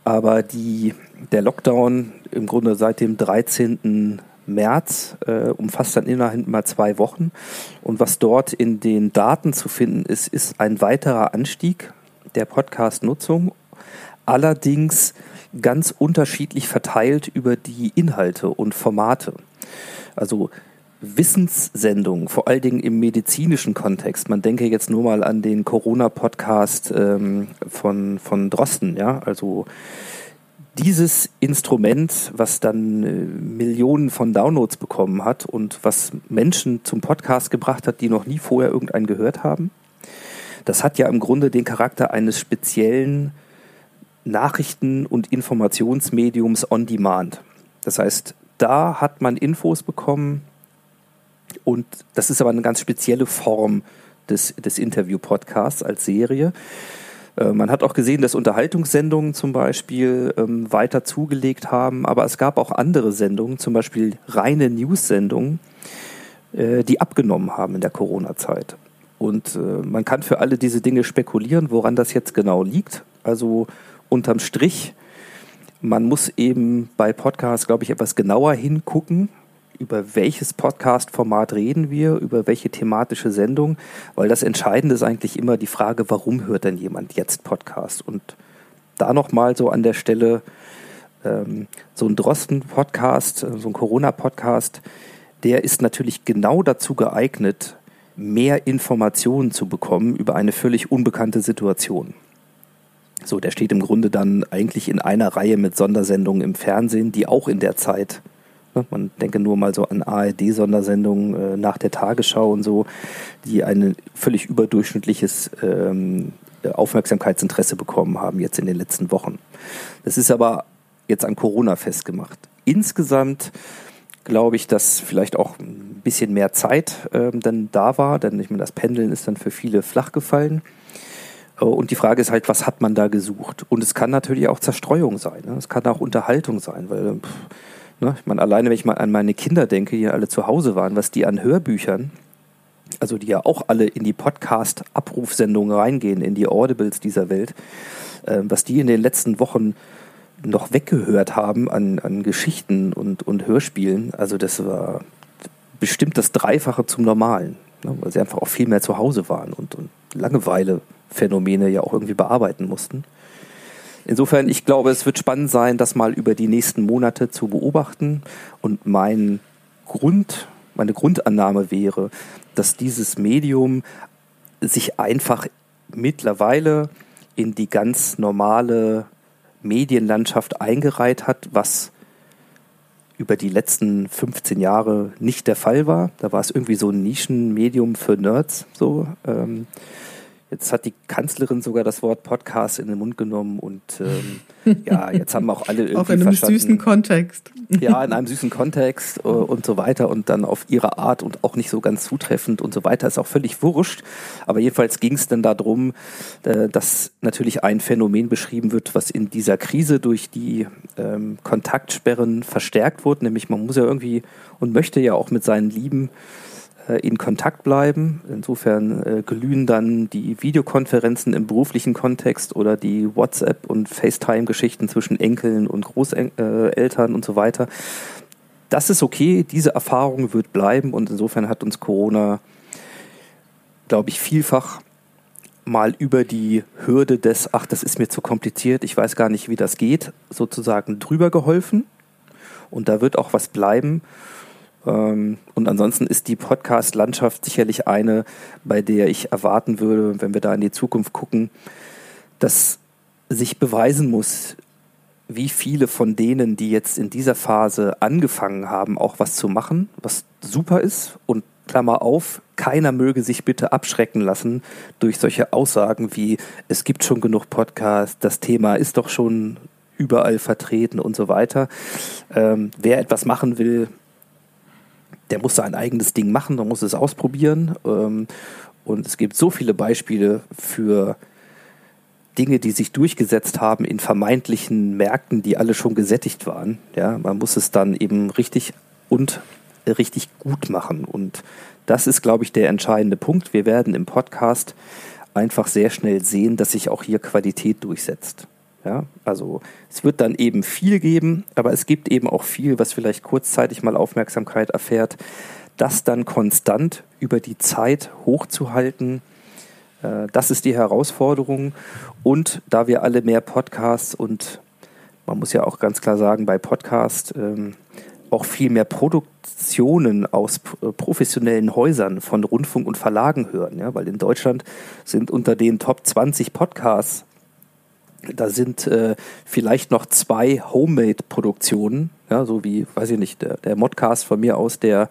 Aber die, der Lockdown im Grunde seit dem 13. März äh, umfasst dann innerhalb mal zwei Wochen. Und was dort in den Daten zu finden ist, ist ein weiterer Anstieg der Podcast-Nutzung. Allerdings ganz unterschiedlich verteilt über die Inhalte und Formate. Also Wissenssendungen, vor allen Dingen im medizinischen Kontext. Man denke jetzt nur mal an den Corona-Podcast ähm, von, von Drosten, ja, also dieses Instrument, was dann äh, Millionen von Downloads bekommen hat und was Menschen zum Podcast gebracht hat, die noch nie vorher irgendeinen gehört haben, das hat ja im Grunde den Charakter eines speziellen Nachrichten- und Informationsmediums on Demand. Das heißt, da hat man Infos bekommen, und das ist aber eine ganz spezielle Form des, des Interview-Podcasts als Serie. Äh, man hat auch gesehen, dass Unterhaltungssendungen zum Beispiel ähm, weiter zugelegt haben, aber es gab auch andere Sendungen, zum Beispiel reine News-Sendungen, äh, die abgenommen haben in der Corona-Zeit. Und äh, man kann für alle diese Dinge spekulieren, woran das jetzt genau liegt. Also unterm Strich, man muss eben bei Podcasts, glaube ich, etwas genauer hingucken, über welches Podcast-Format reden wir, über welche thematische Sendung, weil das Entscheidende ist eigentlich immer die Frage, warum hört denn jemand jetzt Podcast? Und da nochmal so an der Stelle ähm, so ein Drosten-Podcast, äh, so ein Corona-Podcast, der ist natürlich genau dazu geeignet, mehr Informationen zu bekommen über eine völlig unbekannte Situation. So, der steht im Grunde dann eigentlich in einer Reihe mit Sondersendungen im Fernsehen, die auch in der Zeit, man denke nur mal so an ARD-Sondersendungen äh, nach der Tagesschau und so, die ein völlig überdurchschnittliches ähm, Aufmerksamkeitsinteresse bekommen haben jetzt in den letzten Wochen. Das ist aber jetzt an Corona festgemacht. Insgesamt glaube ich, dass vielleicht auch ein bisschen mehr Zeit ähm, dann da war, denn ich meine, das Pendeln ist dann für viele flach gefallen. Äh, und die Frage ist halt, was hat man da gesucht? Und es kann natürlich auch Zerstreuung sein. Ne? Es kann auch Unterhaltung sein, weil, pff, ne? ich meine, alleine wenn ich mal an meine Kinder denke, die alle zu Hause waren, was die an Hörbüchern, also die ja auch alle in die Podcast-Abrufsendungen reingehen, in die Audibles dieser Welt, äh, was die in den letzten Wochen noch weggehört haben an, an Geschichten und, und Hörspielen, also das war bestimmt das Dreifache zum Normalen, ne? weil sie einfach auch viel mehr zu Hause waren und, und Langeweile-Phänomene ja auch irgendwie bearbeiten mussten. Insofern, ich glaube, es wird spannend sein, das mal über die nächsten Monate zu beobachten. Und mein Grund, meine Grundannahme wäre, dass dieses Medium sich einfach mittlerweile in die ganz normale Medienlandschaft eingereiht hat, was über die letzten 15 Jahre nicht der Fall war. Da war es irgendwie so ein Nischenmedium für Nerds. So. Ähm, Jetzt hat die Kanzlerin sogar das Wort Podcast in den Mund genommen und ähm, ja, jetzt haben auch alle irgendwie Auch in einem verstanden, süßen Kontext. ja, in einem süßen Kontext äh, und so weiter und dann auf ihre Art und auch nicht so ganz zutreffend und so weiter, ist auch völlig wurscht. Aber jedenfalls ging es dann darum, äh, dass natürlich ein Phänomen beschrieben wird, was in dieser Krise durch die ähm, Kontaktsperren verstärkt wurde, nämlich man muss ja irgendwie und möchte ja auch mit seinen Lieben in Kontakt bleiben. Insofern äh, glühen dann die Videokonferenzen im beruflichen Kontext oder die WhatsApp- und FaceTime-Geschichten zwischen Enkeln und Großeltern und so weiter. Das ist okay, diese Erfahrung wird bleiben und insofern hat uns Corona, glaube ich, vielfach mal über die Hürde des, ach, das ist mir zu kompliziert, ich weiß gar nicht, wie das geht, sozusagen drüber geholfen. Und da wird auch was bleiben. Ähm, und ansonsten ist die Podcast-Landschaft sicherlich eine, bei der ich erwarten würde, wenn wir da in die Zukunft gucken, dass sich beweisen muss, wie viele von denen, die jetzt in dieser Phase angefangen haben, auch was zu machen, was super ist und Klammer auf, keiner möge sich bitte abschrecken lassen durch solche Aussagen wie, es gibt schon genug Podcasts, das Thema ist doch schon überall vertreten und so weiter. Ähm, wer etwas machen will, der muss sein eigenes Ding machen, der muss es ausprobieren. Ähm, und es gibt so viele Beispiele für Dinge, die sich durchgesetzt haben in vermeintlichen Märkten, die alle schon gesättigt waren. Ja, man muss es dann eben richtig und richtig gut machen. Und das ist, glaube ich, der entscheidende Punkt. Wir werden im Podcast einfach sehr schnell sehen, dass sich auch hier Qualität durchsetzt. Ja, also es wird dann eben viel geben, aber es gibt eben auch viel, was vielleicht kurzzeitig mal Aufmerksamkeit erfährt, das dann konstant über die Zeit hochzuhalten. Äh, das ist die Herausforderung. Und da wir alle mehr Podcasts und man muss ja auch ganz klar sagen, bei Podcasts ähm, auch viel mehr Produktionen aus äh, professionellen Häusern von Rundfunk und Verlagen hören, ja, weil in Deutschland sind unter den Top 20 Podcasts da sind äh, vielleicht noch zwei Homemade-Produktionen, ja, so wie, weiß ich nicht, der, der Modcast von mir aus, der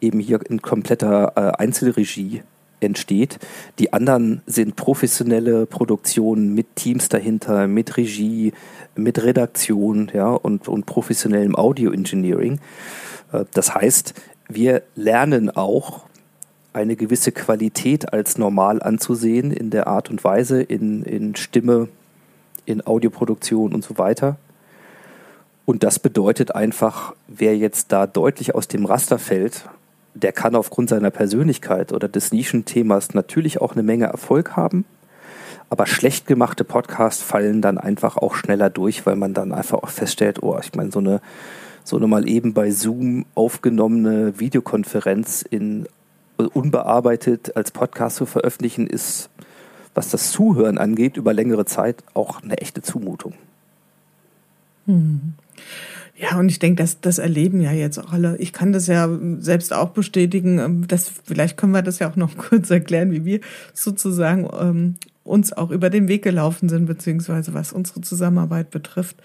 eben hier in kompletter äh, Einzelregie entsteht. Die anderen sind professionelle Produktionen mit Teams dahinter, mit Regie, mit Redaktion, ja, und, und professionellem Audio-Engineering. Äh, das heißt, wir lernen auch eine gewisse Qualität als normal anzusehen in der Art und Weise, in, in Stimme, in Audioproduktion und so weiter. Und das bedeutet einfach, wer jetzt da deutlich aus dem Raster fällt, der kann aufgrund seiner Persönlichkeit oder des Nischenthemas natürlich auch eine Menge Erfolg haben. Aber schlecht gemachte Podcasts fallen dann einfach auch schneller durch, weil man dann einfach auch feststellt, oh, ich meine, so eine, so eine mal eben bei Zoom aufgenommene Videokonferenz in unbearbeitet als Podcast zu veröffentlichen, ist was das Zuhören angeht, über längere Zeit auch eine echte Zumutung. Hm. Ja, und ich denke, das, das erleben ja jetzt auch alle. Ich kann das ja selbst auch bestätigen. Ähm, das, vielleicht können wir das ja auch noch kurz erklären, wie wir sozusagen ähm, uns auch über den Weg gelaufen sind, beziehungsweise was unsere Zusammenarbeit betrifft.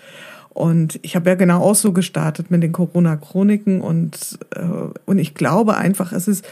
Und ich habe ja genau auch so gestartet mit den Corona-Chroniken und, äh, und ich glaube einfach, es ist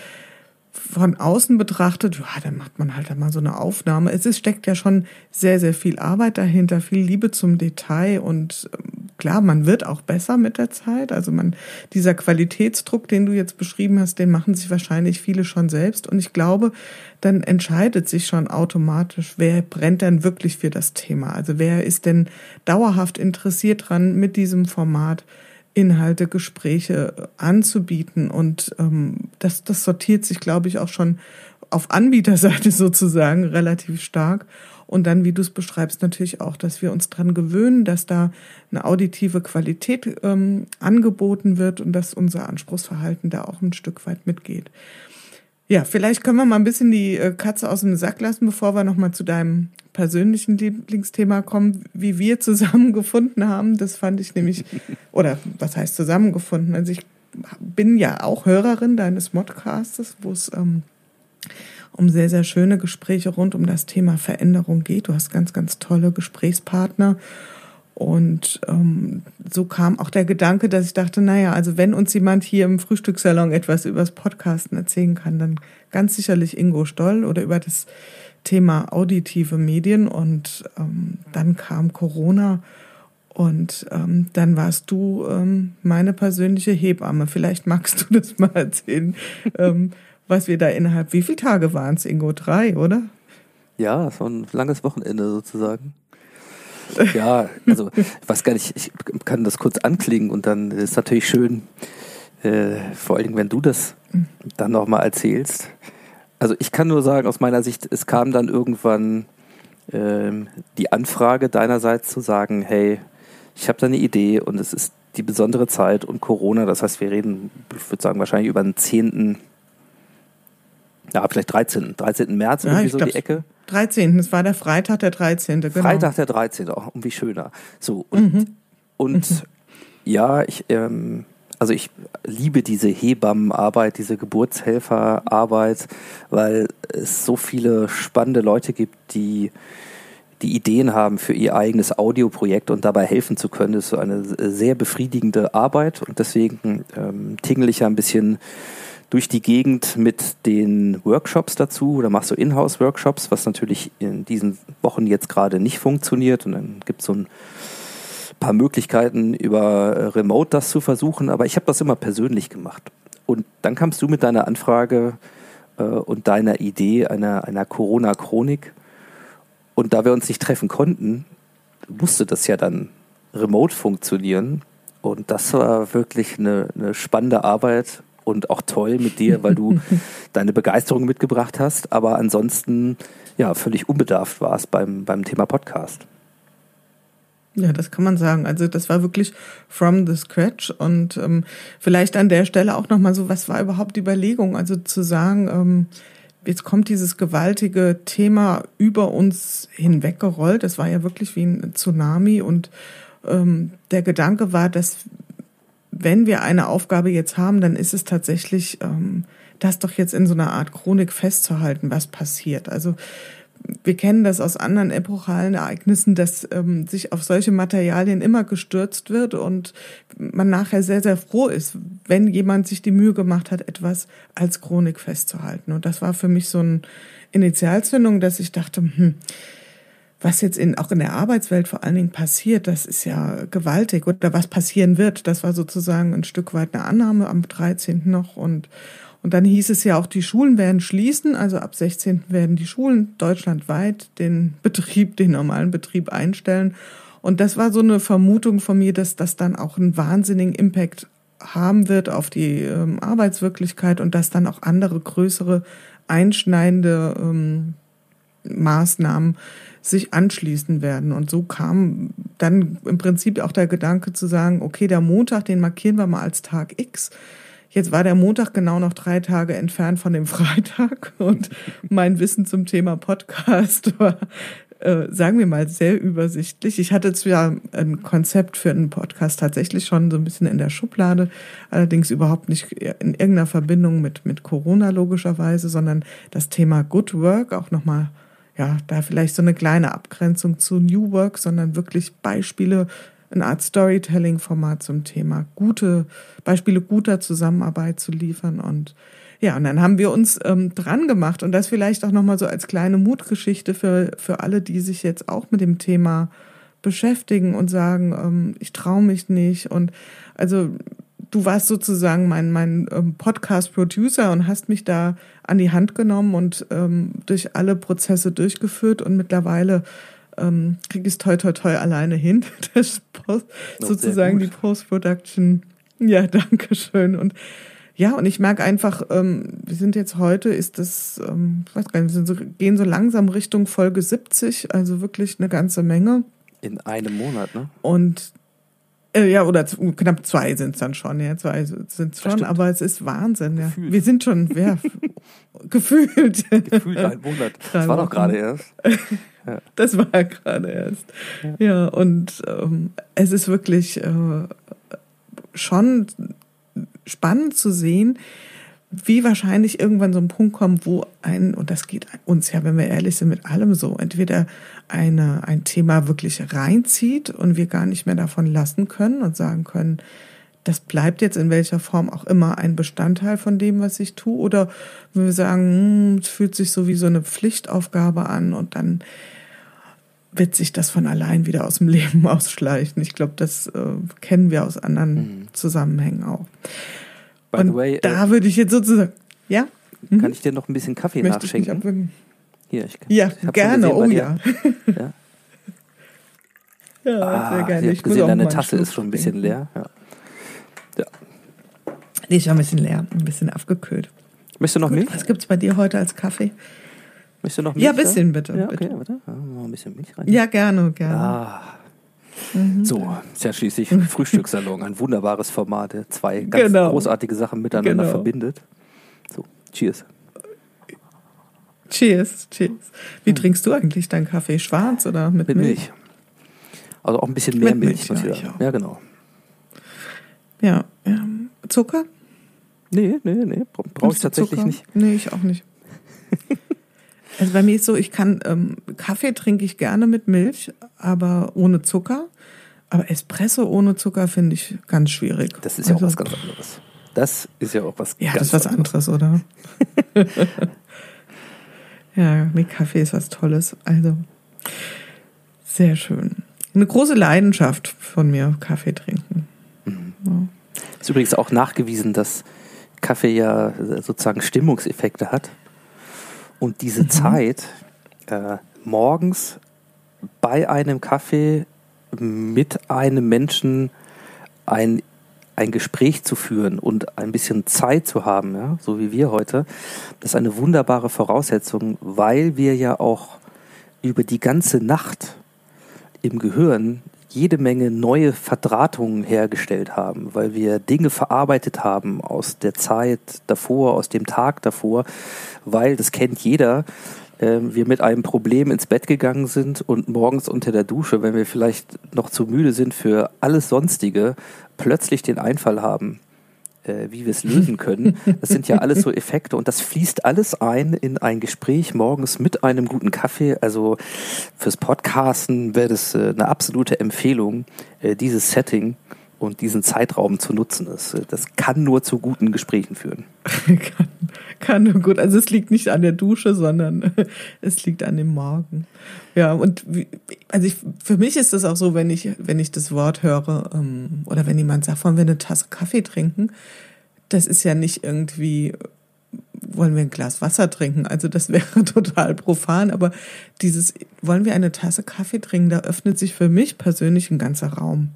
von außen betrachtet, ja, dann macht man halt mal so eine Aufnahme. Es ist, steckt ja schon sehr, sehr viel Arbeit dahinter, viel Liebe zum Detail und ähm, klar, man wird auch besser mit der Zeit. Also man, dieser Qualitätsdruck, den du jetzt beschrieben hast, den machen sich wahrscheinlich viele schon selbst. Und ich glaube, dann entscheidet sich schon automatisch, wer brennt denn wirklich für das Thema? Also wer ist denn dauerhaft interessiert dran, mit diesem Format Inhalte, Gespräche anzubieten. Und ähm, das, das sortiert sich, glaube ich, auch schon auf Anbieterseite sozusagen relativ stark. Und dann, wie du es beschreibst, natürlich auch, dass wir uns dran gewöhnen, dass da eine auditive Qualität ähm, angeboten wird und dass unser Anspruchsverhalten da auch ein Stück weit mitgeht. Ja, vielleicht können wir mal ein bisschen die äh, Katze aus dem Sack lassen, bevor wir nochmal zu deinem persönlichen Lieblingsthema kommen, wie wir zusammengefunden haben. Das fand ich nämlich, oder was heißt zusammengefunden? Also ich bin ja auch Hörerin deines Modcasts, wo es ähm, um sehr, sehr schöne Gespräche rund um das Thema Veränderung geht. Du hast ganz, ganz tolle Gesprächspartner. Und ähm, so kam auch der Gedanke, dass ich dachte, naja, also wenn uns jemand hier im Frühstückssalon etwas über das Podcasten erzählen kann, dann ganz sicherlich Ingo Stoll oder über das Thema auditive Medien. Und ähm, dann kam Corona und ähm, dann warst du ähm, meine persönliche Hebamme. Vielleicht magst du das mal erzählen, ähm, was wir da innerhalb, wie viele Tage waren es, Ingo? Drei, oder? Ja, es war ein langes Wochenende sozusagen. Ja, also ich weiß gar nicht, ich kann das kurz anklingen und dann ist natürlich schön, äh, vor allen Dingen, wenn du das dann nochmal erzählst. Also ich kann nur sagen, aus meiner Sicht, es kam dann irgendwann ähm, die Anfrage deinerseits zu sagen, hey, ich habe da eine Idee und es ist die besondere Zeit und Corona, das heißt, wir reden, ich würde sagen, wahrscheinlich über den 10., ja, vielleicht 13., 13. März, ja, irgendwie so die Ecke. 13. Es war der Freitag der 13. Genau. Freitag der 13. Auch irgendwie schöner. So und, mhm. und mhm. ja, ich ähm, also ich liebe diese Hebammenarbeit, diese Geburtshelferarbeit, weil es so viele spannende Leute gibt, die die Ideen haben für ihr eigenes Audioprojekt und dabei helfen zu können. Das ist so eine sehr befriedigende Arbeit und deswegen ähm, tingle ich ja ein bisschen durch die Gegend mit den Workshops dazu oder machst so Inhouse-Workshops, was natürlich in diesen Wochen jetzt gerade nicht funktioniert. Und dann gibt es so ein paar Möglichkeiten über Remote das zu versuchen, aber ich habe das immer persönlich gemacht. Und dann kamst du mit deiner Anfrage äh, und deiner Idee einer, einer Corona-Chronik. Und da wir uns nicht treffen konnten, musste das ja dann remote funktionieren. Und das war wirklich eine, eine spannende Arbeit und auch toll mit dir, weil du deine Begeisterung mitgebracht hast, aber ansonsten ja völlig unbedarft warst beim, beim Thema Podcast. Ja, das kann man sagen. Also das war wirklich from the scratch und ähm, vielleicht an der Stelle auch nochmal so, was war überhaupt die Überlegung? Also zu sagen, ähm, jetzt kommt dieses gewaltige Thema über uns hinweggerollt. Das war ja wirklich wie ein Tsunami und ähm, der Gedanke war, dass wenn wir eine Aufgabe jetzt haben, dann ist es tatsächlich, ähm, das doch jetzt in so einer Art Chronik festzuhalten, was passiert. Also wir kennen das aus anderen epochalen Ereignissen, dass ähm, sich auf solche Materialien immer gestürzt wird und man nachher sehr, sehr froh ist, wenn jemand sich die Mühe gemacht hat, etwas als Chronik festzuhalten. Und das war für mich so eine Initialzündung, dass ich dachte, hm, was jetzt in, auch in der Arbeitswelt vor allen Dingen passiert, das ist ja gewaltig. Oder was passieren wird, das war sozusagen ein Stück weit eine Annahme am 13. noch. Und, und dann hieß es ja auch, die Schulen werden schließen. Also ab 16. werden die Schulen deutschlandweit den Betrieb, den normalen Betrieb einstellen. Und das war so eine Vermutung von mir, dass das dann auch einen wahnsinnigen Impact haben wird auf die ähm, Arbeitswirklichkeit und dass dann auch andere größere einschneidende ähm, Maßnahmen sich anschließen werden. Und so kam dann im Prinzip auch der Gedanke zu sagen, okay, der Montag, den markieren wir mal als Tag X. Jetzt war der Montag genau noch drei Tage entfernt von dem Freitag und mein Wissen zum Thema Podcast war, äh, sagen wir mal, sehr übersichtlich. Ich hatte zwar ein Konzept für einen Podcast tatsächlich schon so ein bisschen in der Schublade, allerdings überhaupt nicht in irgendeiner Verbindung mit, mit Corona logischerweise, sondern das Thema Good Work auch nochmal ja, da vielleicht so eine kleine Abgrenzung zu New Work, sondern wirklich Beispiele, eine Art Storytelling-Format zum Thema, gute Beispiele guter Zusammenarbeit zu liefern und ja, und dann haben wir uns ähm, dran gemacht und das vielleicht auch nochmal so als kleine Mutgeschichte für, für alle, die sich jetzt auch mit dem Thema beschäftigen und sagen, ähm, ich traue mich nicht. Und also du warst sozusagen mein, mein ähm, Podcast-Producer und hast mich da an die Hand genommen und ähm, durch alle Prozesse durchgeführt und mittlerweile ähm, kriege ich es toi toi toi alleine hin. Das Post, sozusagen die Post-Production. Ja, danke schön. Und ja, und ich merke einfach, ähm, wir sind jetzt heute, ist das, ähm, weiß gar nicht, wir so, gehen so langsam Richtung Folge 70, also wirklich eine ganze Menge. In einem Monat, ne? Und äh, ja, oder knapp zwei sind es dann schon, ja, zwei sind es schon, aber es ist Wahnsinn, ja. Gefühlt. Wir sind schon, ja, gefühlt. Gefühlt ein Monat. Das war doch gerade erst. Ja. Das war ja gerade erst. Ja, ja und ähm, es ist wirklich äh, schon spannend zu sehen, wie wahrscheinlich irgendwann so ein Punkt kommt, wo ein, und das geht uns ja, wenn wir ehrlich sind, mit allem so, entweder eine, ein Thema wirklich reinzieht und wir gar nicht mehr davon lassen können und sagen können, das bleibt jetzt in welcher Form auch immer ein Bestandteil von dem, was ich tue, oder wenn wir sagen, hm, es fühlt sich so wie so eine Pflichtaufgabe an und dann wird sich das von allein wieder aus dem Leben ausschleichen. Ich glaube, das äh, kennen wir aus anderen mhm. Zusammenhängen auch. By Und way, da äh, würde ich jetzt sozusagen, ja? Mhm. Kann ich dir noch ein bisschen Kaffee Möchte nachschenken? Hier, ich, ja, ich gerne, gesehen, oh ja. ja. Ja, ah, sehr gerne. Ich, ich gesehen, deine Tasse ist schon ein bisschen leer. Ja. ja. Die ist schon ein bisschen leer, ein bisschen abgekühlt. Möchtest du noch Milch? Was gibt es bei dir heute als Kaffee? Möchtest du noch Milch? Ja, ein bisschen bitte. Ja, okay, bitte. warte. Ah, mal ein bisschen Milch rein. Ja, gerne, gerne. Ah. Mhm. So, ist ja schließlich Frühstückssalon, ein wunderbares Format, der zwei ganz genau. großartige Sachen miteinander genau. verbindet. So, cheers. Cheers, cheers. Wie hm. trinkst du eigentlich deinen Kaffee? Schwarz oder mit, mit Milch? Milch? Also auch ein bisschen mehr mit Milch. Milch ja, ja, genau. Ja, ja. Zucker? Nee, nee, nee. Brauche ich tatsächlich Zucker? nicht. Nee, ich auch nicht. Also bei mir ist so, ich kann ähm, Kaffee trinke ich gerne mit Milch, aber ohne Zucker. Aber Espresso ohne Zucker finde ich ganz schwierig. Das ist ja also, auch was ganz anderes. Das ist ja auch was ja, ganz das ist was anderes, oder? ja, nee, Kaffee ist was Tolles. Also sehr schön. Eine große Leidenschaft von mir, Kaffee trinken. Mhm. Ja. Ist übrigens auch nachgewiesen, dass Kaffee ja sozusagen Stimmungseffekte hat. Und diese mhm. Zeit äh, morgens bei einem Kaffee mit einem Menschen ein, ein Gespräch zu führen und ein bisschen Zeit zu haben, ja, so wie wir heute, das ist eine wunderbare Voraussetzung, weil wir ja auch über die ganze Nacht im Gehirn jede Menge neue Verdrahtungen hergestellt haben, weil wir Dinge verarbeitet haben aus der Zeit davor, aus dem Tag davor, weil, das kennt jeder, wir mit einem Problem ins Bett gegangen sind und morgens unter der Dusche, wenn wir vielleicht noch zu müde sind für alles Sonstige, plötzlich den Einfall haben, äh, wie wir es lösen können. Das sind ja alles so Effekte und das fließt alles ein in ein Gespräch morgens mit einem guten Kaffee. Also fürs Podcasten wäre das äh, eine absolute Empfehlung, äh, dieses Setting und diesen Zeitraum zu nutzen. Das, das kann nur zu guten Gesprächen führen. kann, kann nur gut. Also es liegt nicht an der Dusche, sondern es liegt an dem Morgen. Ja, und wie, also ich, für mich ist das auch so, wenn ich, wenn ich das Wort höre ähm, oder wenn jemand sagt, wollen wir eine Tasse Kaffee trinken, das ist ja nicht irgendwie wollen wir ein Glas Wasser trinken? Also das wäre total profan, aber dieses, wollen wir eine Tasse Kaffee trinken, da öffnet sich für mich persönlich ein ganzer Raum.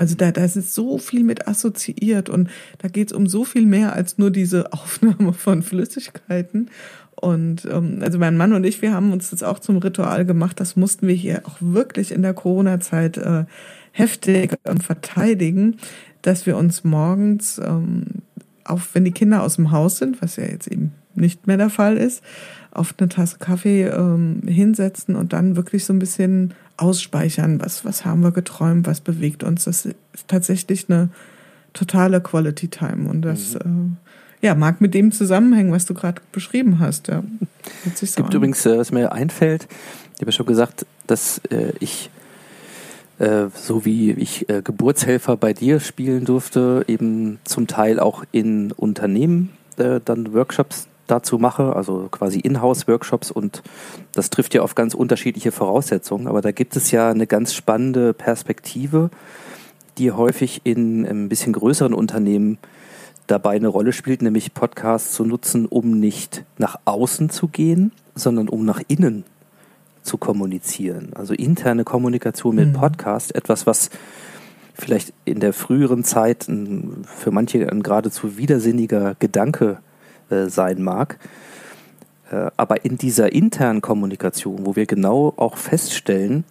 Also da, da ist so viel mit assoziiert und da geht es um so viel mehr als nur diese Aufnahme von Flüssigkeiten. Und ähm, also mein Mann und ich, wir haben uns das auch zum Ritual gemacht. Das mussten wir hier auch wirklich in der Corona-Zeit äh, heftig ähm, verteidigen, dass wir uns morgens, ähm, auch wenn die Kinder aus dem Haus sind, was ja jetzt eben nicht mehr der Fall ist, auf eine Tasse Kaffee ähm, hinsetzen und dann wirklich so ein bisschen ausspeichern, was, was haben wir geträumt, was bewegt uns. Das ist tatsächlich eine totale Quality Time und das, mhm. ja, mag mit dem zusammenhängen, was du gerade beschrieben hast. Ja. Es gibt an. übrigens, äh, was mir einfällt, ich habe ja schon gesagt, dass äh, ich äh, so wie ich äh, Geburtshelfer bei dir spielen durfte, eben zum Teil auch in Unternehmen äh, dann Workshops dazu mache, also quasi Inhouse-Workshops und das trifft ja auf ganz unterschiedliche Voraussetzungen, aber da gibt es ja eine ganz spannende Perspektive, die häufig in ein bisschen größeren Unternehmen dabei eine Rolle spielt, nämlich Podcasts zu nutzen, um nicht nach außen zu gehen, sondern um nach innen zu kommunizieren. Also interne Kommunikation mit mhm. Podcast, etwas, was vielleicht in der früheren Zeit für manche ein geradezu widersinniger Gedanke äh, sein mag. Äh, aber in dieser internen Kommunikation, wo wir genau auch feststellen,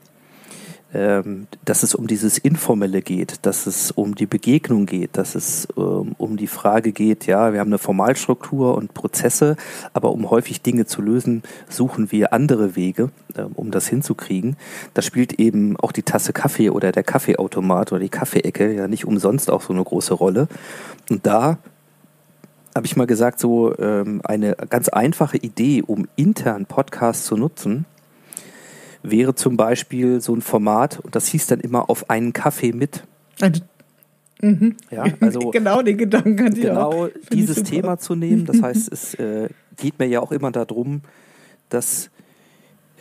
ähm, dass es um dieses Informelle geht, dass es um die Begegnung geht, dass es ähm, um die Frage geht, ja, wir haben eine Formalstruktur und Prozesse, aber um häufig Dinge zu lösen, suchen wir andere Wege, ähm, um das hinzukriegen. Da spielt eben auch die Tasse Kaffee oder der Kaffeeautomat oder die Kaffeeecke ja nicht umsonst auch so eine große Rolle. Und da habe ich mal gesagt, so eine ganz einfache Idee, um intern Podcasts zu nutzen, wäre zum Beispiel so ein Format, und das hieß dann immer auf einen Kaffee mit. Also, mhm. ja, also genau den Gedanken hatte genau ich auch. dieses Thema zu nehmen. Das heißt, es äh, geht mir ja auch immer darum, dass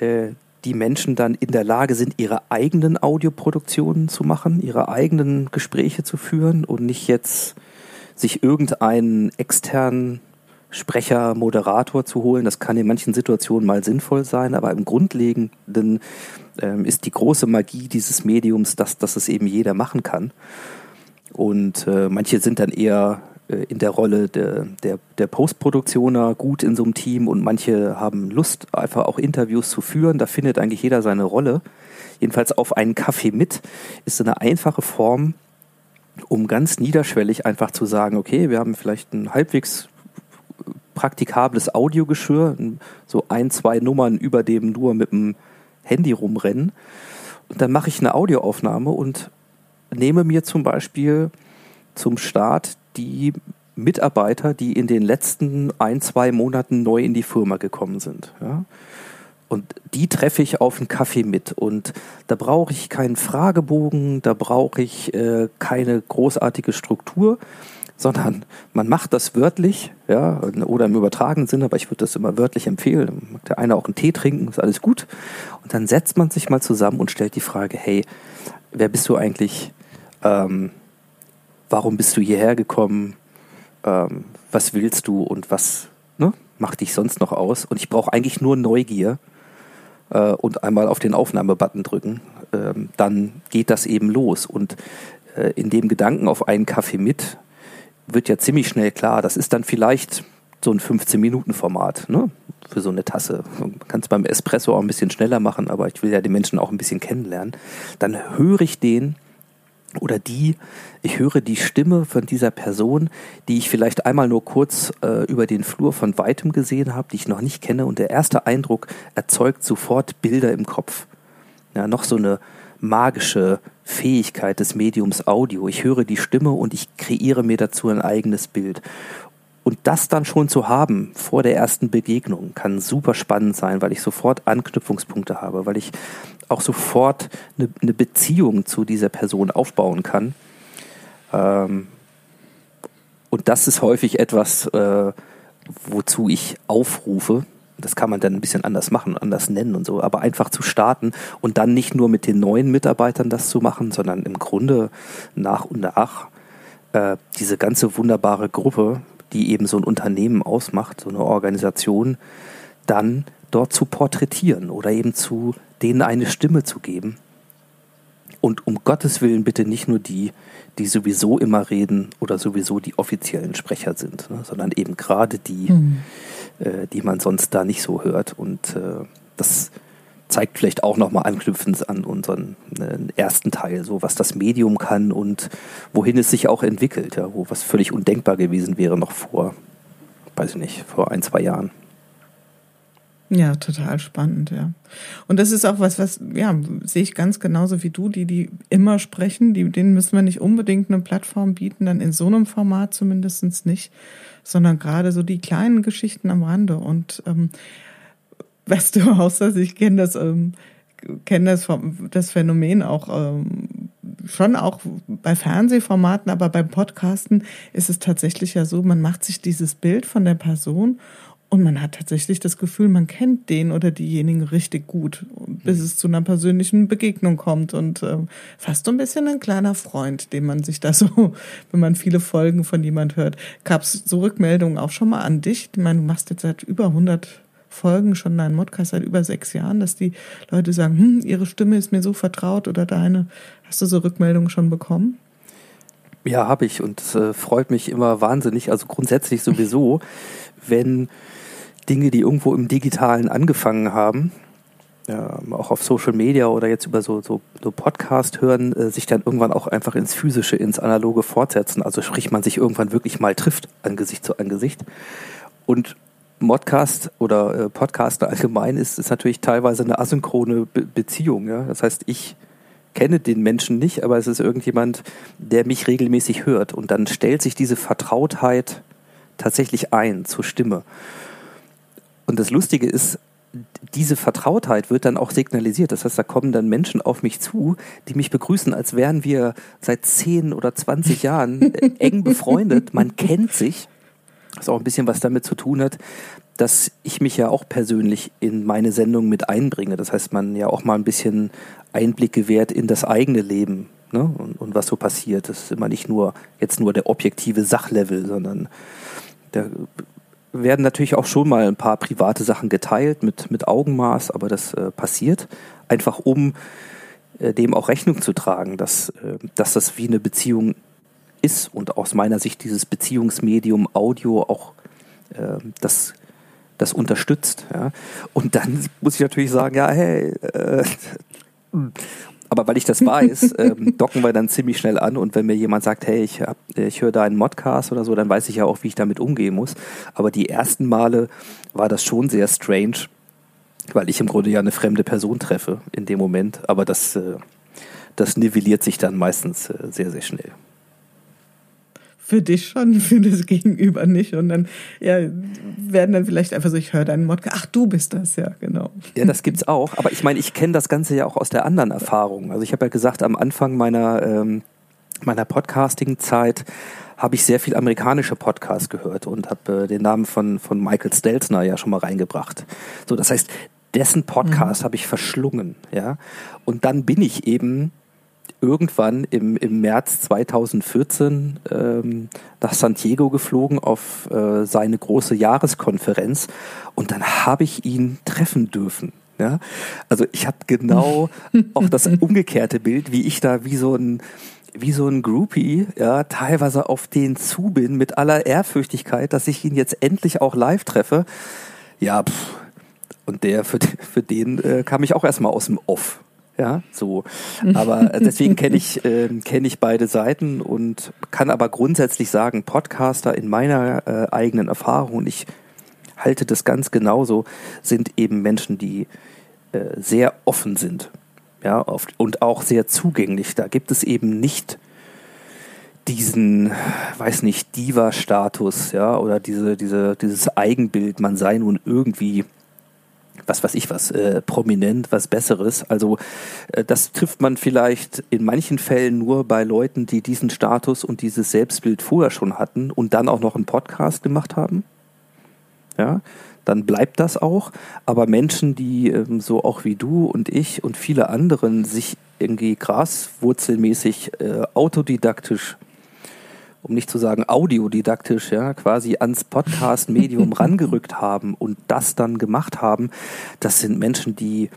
äh, die Menschen dann in der Lage sind, ihre eigenen Audioproduktionen zu machen, ihre eigenen Gespräche zu führen und nicht jetzt sich irgendeinen externen Sprecher, Moderator zu holen. Das kann in manchen Situationen mal sinnvoll sein, aber im Grundlegenden ähm, ist die große Magie dieses Mediums, dass, dass es eben jeder machen kann. Und äh, manche sind dann eher äh, in der Rolle der, der, der Postproduktioner gut in so einem Team und manche haben Lust, einfach auch Interviews zu führen. Da findet eigentlich jeder seine Rolle. Jedenfalls auf einen Kaffee mit ist eine einfache Form, um ganz niederschwellig einfach zu sagen, okay, wir haben vielleicht einen halbwegs praktikables Audiogeschirr, so ein, zwei Nummern über dem nur mit dem Handy rumrennen. Und dann mache ich eine Audioaufnahme und nehme mir zum Beispiel zum Start die Mitarbeiter, die in den letzten ein, zwei Monaten neu in die Firma gekommen sind. Ja? Und die treffe ich auf einen Kaffee mit. Und da brauche ich keinen Fragebogen, da brauche ich äh, keine großartige Struktur, sondern man macht das wörtlich, ja, oder im übertragenen Sinne, aber ich würde das immer wörtlich empfehlen. Mag der eine auch einen Tee trinken, ist alles gut. Und dann setzt man sich mal zusammen und stellt die Frage, hey, wer bist du eigentlich? Ähm, warum bist du hierher gekommen? Ähm, was willst du und was ne, macht dich sonst noch aus? Und ich brauche eigentlich nur Neugier äh, und einmal auf den Aufnahmebutton drücken. Ähm, dann geht das eben los. Und äh, in dem Gedanken auf einen Kaffee mit wird ja ziemlich schnell klar, das ist dann vielleicht so ein 15-Minuten-Format ne? für so eine Tasse. Man kann es beim Espresso auch ein bisschen schneller machen, aber ich will ja die Menschen auch ein bisschen kennenlernen. Dann höre ich den oder die, ich höre die Stimme von dieser Person, die ich vielleicht einmal nur kurz äh, über den Flur von weitem gesehen habe, die ich noch nicht kenne und der erste Eindruck erzeugt sofort Bilder im Kopf. Ja, noch so eine magische Fähigkeit des Mediums Audio. Ich höre die Stimme und ich kreiere mir dazu ein eigenes Bild. Und das dann schon zu haben vor der ersten Begegnung kann super spannend sein, weil ich sofort Anknüpfungspunkte habe, weil ich auch sofort eine, eine Beziehung zu dieser Person aufbauen kann. Ähm, und das ist häufig etwas, äh, wozu ich aufrufe, das kann man dann ein bisschen anders machen, anders nennen und so, aber einfach zu starten und dann nicht nur mit den neuen Mitarbeitern das zu machen, sondern im Grunde nach und nach äh, diese ganze wunderbare Gruppe, die eben so ein Unternehmen ausmacht, so eine Organisation, dann dort zu porträtieren oder eben zu denen eine Stimme zu geben. Und um Gottes Willen bitte nicht nur die, die sowieso immer reden oder sowieso die offiziellen Sprecher sind, ne, sondern eben gerade die, mhm äh, die man sonst da nicht so hört. Und äh, das zeigt vielleicht auch nochmal anknüpfend an unseren äh, ersten Teil, so was das Medium kann und wohin es sich auch entwickelt, ja, wo was völlig undenkbar gewesen wäre noch vor, weiß ich nicht, vor ein, zwei Jahren. Ja, total spannend, ja. Und das ist auch was, was, ja, sehe ich ganz genauso wie du, die, die immer sprechen, die, denen müssen wir nicht unbedingt eine Plattform bieten, dann in so einem Format zumindest nicht, sondern gerade so die kleinen Geschichten am Rande. Und ähm, weißt du, außer ich kenne das, ähm, kenne das, das Phänomen auch ähm, schon auch bei Fernsehformaten, aber beim Podcasten ist es tatsächlich ja so, man macht sich dieses Bild von der Person und man hat tatsächlich das Gefühl, man kennt den oder diejenigen richtig gut, bis es zu einer persönlichen Begegnung kommt und äh, fast so ein bisschen ein kleiner Freund, den man sich da so, wenn man viele Folgen von jemand hört. Gab es so Rückmeldungen auch schon mal an dich? Ich meine, du machst jetzt seit über 100 Folgen schon deinen Podcast seit über sechs Jahren, dass die Leute sagen, hm, ihre Stimme ist mir so vertraut oder deine. Hast du so Rückmeldungen schon bekommen? Ja, habe ich und es äh, freut mich immer wahnsinnig. Also grundsätzlich sowieso, wenn Dinge, die irgendwo im Digitalen angefangen haben, ja, auch auf Social Media oder jetzt über so, so, so Podcast hören, äh, sich dann irgendwann auch einfach ins Physische, ins Analoge fortsetzen. Also sprich, man sich irgendwann wirklich mal trifft, Angesicht zu Angesicht. Und Modcast oder äh, Podcast allgemein ist, ist natürlich teilweise eine asynchrone Be Beziehung. Ja? Das heißt, ich kenne den Menschen nicht, aber es ist irgendjemand, der mich regelmäßig hört. Und dann stellt sich diese Vertrautheit tatsächlich ein zur Stimme. Und das Lustige ist, diese Vertrautheit wird dann auch signalisiert. Das heißt, da kommen dann Menschen auf mich zu, die mich begrüßen, als wären wir seit 10 oder 20 Jahren äh, eng befreundet. Man kennt sich. Was auch ein bisschen was damit zu tun hat, dass ich mich ja auch persönlich in meine Sendung mit einbringe. Das heißt, man ja auch mal ein bisschen Einblick gewährt in das eigene Leben ne? und, und was so passiert. Das ist immer nicht nur jetzt nur der objektive Sachlevel, sondern da werden natürlich auch schon mal ein paar private Sachen geteilt mit, mit Augenmaß, aber das äh, passiert einfach um äh, dem auch Rechnung zu tragen, dass, äh, dass das wie eine Beziehung ist und aus meiner Sicht dieses Beziehungsmedium Audio auch äh, das, das unterstützt. Ja. Und dann muss ich natürlich sagen, ja, hey, äh, aber weil ich das weiß, ähm, docken wir dann ziemlich schnell an und wenn mir jemand sagt, hey, ich, hab, ich höre da einen Modcast oder so, dann weiß ich ja auch, wie ich damit umgehen muss. Aber die ersten Male war das schon sehr strange, weil ich im Grunde ja eine fremde Person treffe in dem Moment. Aber das, äh, das nivelliert sich dann meistens äh, sehr, sehr schnell für dich schon, für das Gegenüber nicht. Und dann ja, werden dann vielleicht einfach so, ich höre deinen Mod, ach du bist das, ja, genau. Ja, das gibt's auch. Aber ich meine, ich kenne das Ganze ja auch aus der anderen Erfahrung. Also ich habe ja gesagt, am Anfang meiner, ähm, meiner Podcasting-Zeit habe ich sehr viel amerikanische Podcasts gehört und habe äh, den Namen von, von Michael Stelzner ja schon mal reingebracht. So, das heißt, dessen Podcast mhm. habe ich verschlungen, ja. Und dann bin ich eben irgendwann im, im März 2014 ähm, nach San Diego geflogen auf äh, seine große Jahreskonferenz und dann habe ich ihn treffen dürfen. Ja? Also ich habe genau auch das umgekehrte Bild, wie ich da wie so ein wie so ein Groupie, ja, teilweise auf den zu bin mit aller Ehrfürchtigkeit, dass ich ihn jetzt endlich auch live treffe. Ja, pff. und der für, für den äh, kam ich auch erstmal aus dem Off. Ja, so. Aber deswegen kenne ich, äh, kenn ich beide Seiten und kann aber grundsätzlich sagen, Podcaster in meiner äh, eigenen Erfahrung, und ich halte das ganz genauso, sind eben Menschen, die äh, sehr offen sind. Ja, oft, und auch sehr zugänglich. Da gibt es eben nicht diesen, weiß nicht, Diva-Status, ja, oder diese, diese, dieses Eigenbild, man sei nun irgendwie was weiß ich was, äh, prominent, was Besseres. Also äh, das trifft man vielleicht in manchen Fällen nur bei Leuten, die diesen Status und dieses Selbstbild vorher schon hatten und dann auch noch einen Podcast gemacht haben. Ja, dann bleibt das auch. Aber Menschen, die ähm, so auch wie du und ich und viele anderen sich irgendwie graswurzelmäßig äh, autodidaktisch um nicht zu sagen audiodidaktisch, ja, quasi ans Podcast-Medium rangerückt haben und das dann gemacht haben, das sind Menschen, die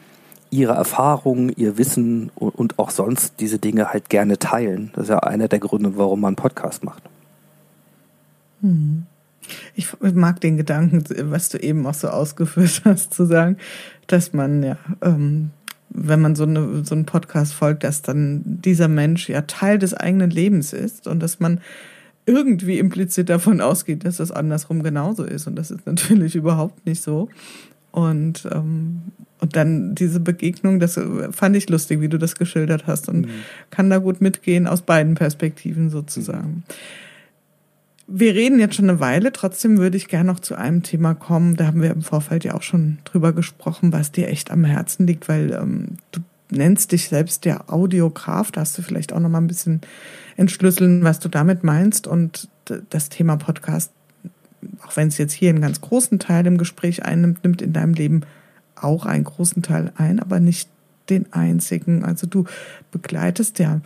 ihre Erfahrungen, ihr Wissen und auch sonst diese Dinge halt gerne teilen. Das ist ja einer der Gründe, warum man einen Podcast macht. Hm. Ich mag den Gedanken, was du eben auch so ausgeführt hast, zu sagen, dass man ja, ähm, wenn man so, eine, so einen Podcast folgt, dass dann dieser Mensch ja Teil des eigenen Lebens ist und dass man irgendwie implizit davon ausgeht, dass das andersrum genauso ist. Und das ist natürlich überhaupt nicht so. Und, ähm, und dann diese Begegnung, das fand ich lustig, wie du das geschildert hast und mhm. kann da gut mitgehen aus beiden Perspektiven sozusagen. Wir reden jetzt schon eine Weile, trotzdem würde ich gerne noch zu einem Thema kommen. Da haben wir im Vorfeld ja auch schon drüber gesprochen, was dir echt am Herzen liegt, weil ähm, du nennst dich selbst der Audiograf. Da hast du vielleicht auch noch mal ein bisschen entschlüsseln, was du damit meinst. Und das Thema Podcast, auch wenn es jetzt hier einen ganz großen Teil im Gespräch einnimmt, nimmt in deinem Leben auch einen großen Teil ein, aber nicht den einzigen. Also du begleitest ja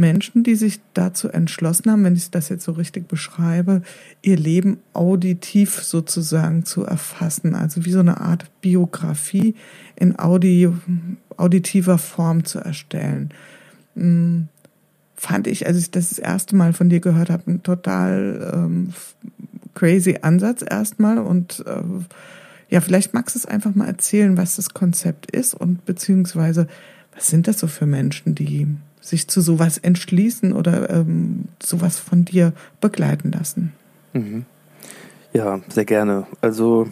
Menschen, die sich dazu entschlossen haben, wenn ich das jetzt so richtig beschreibe, ihr Leben auditiv sozusagen zu erfassen. Also wie so eine Art Biografie in Audi, auditiver Form zu erstellen. Hm, fand ich, als ich das, das erste Mal von dir gehört habe, ein total ähm, crazy Ansatz erstmal. Und äh, ja, vielleicht magst du es einfach mal erzählen, was das Konzept ist und beziehungsweise was sind das so für Menschen, die sich zu sowas entschließen oder ähm, sowas von dir begleiten lassen. Mhm. Ja, sehr gerne. Also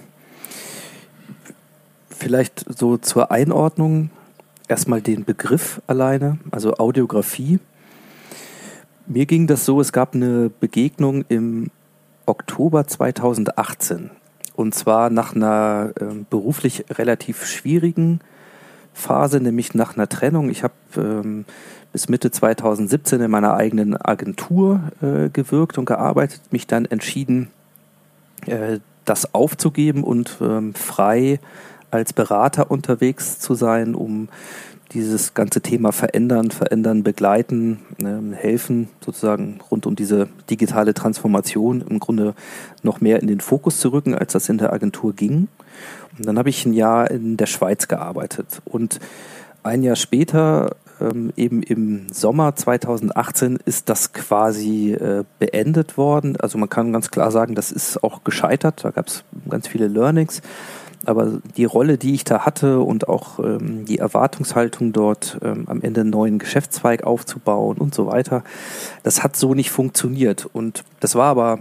vielleicht so zur Einordnung erstmal den Begriff alleine, also Audiografie. Mir ging das so, es gab eine Begegnung im Oktober 2018 und zwar nach einer äh, beruflich relativ schwierigen Phase, nämlich nach einer Trennung. Ich habe ähm, bis Mitte 2017 in meiner eigenen Agentur äh, gewirkt und gearbeitet, mich dann entschieden, äh, das aufzugeben und ähm, frei als Berater unterwegs zu sein, um dieses ganze Thema verändern, verändern, begleiten, äh, helfen, sozusagen rund um diese digitale Transformation im Grunde noch mehr in den Fokus zu rücken, als das in der Agentur ging. Und dann habe ich ein Jahr in der Schweiz gearbeitet und ein Jahr später ähm, eben im Sommer 2018 ist das quasi äh, beendet worden. Also man kann ganz klar sagen, das ist auch gescheitert. Da gab es ganz viele Learnings. Aber die Rolle, die ich da hatte und auch ähm, die Erwartungshaltung dort ähm, am Ende einen neuen Geschäftszweig aufzubauen und so weiter, das hat so nicht funktioniert. Und das war aber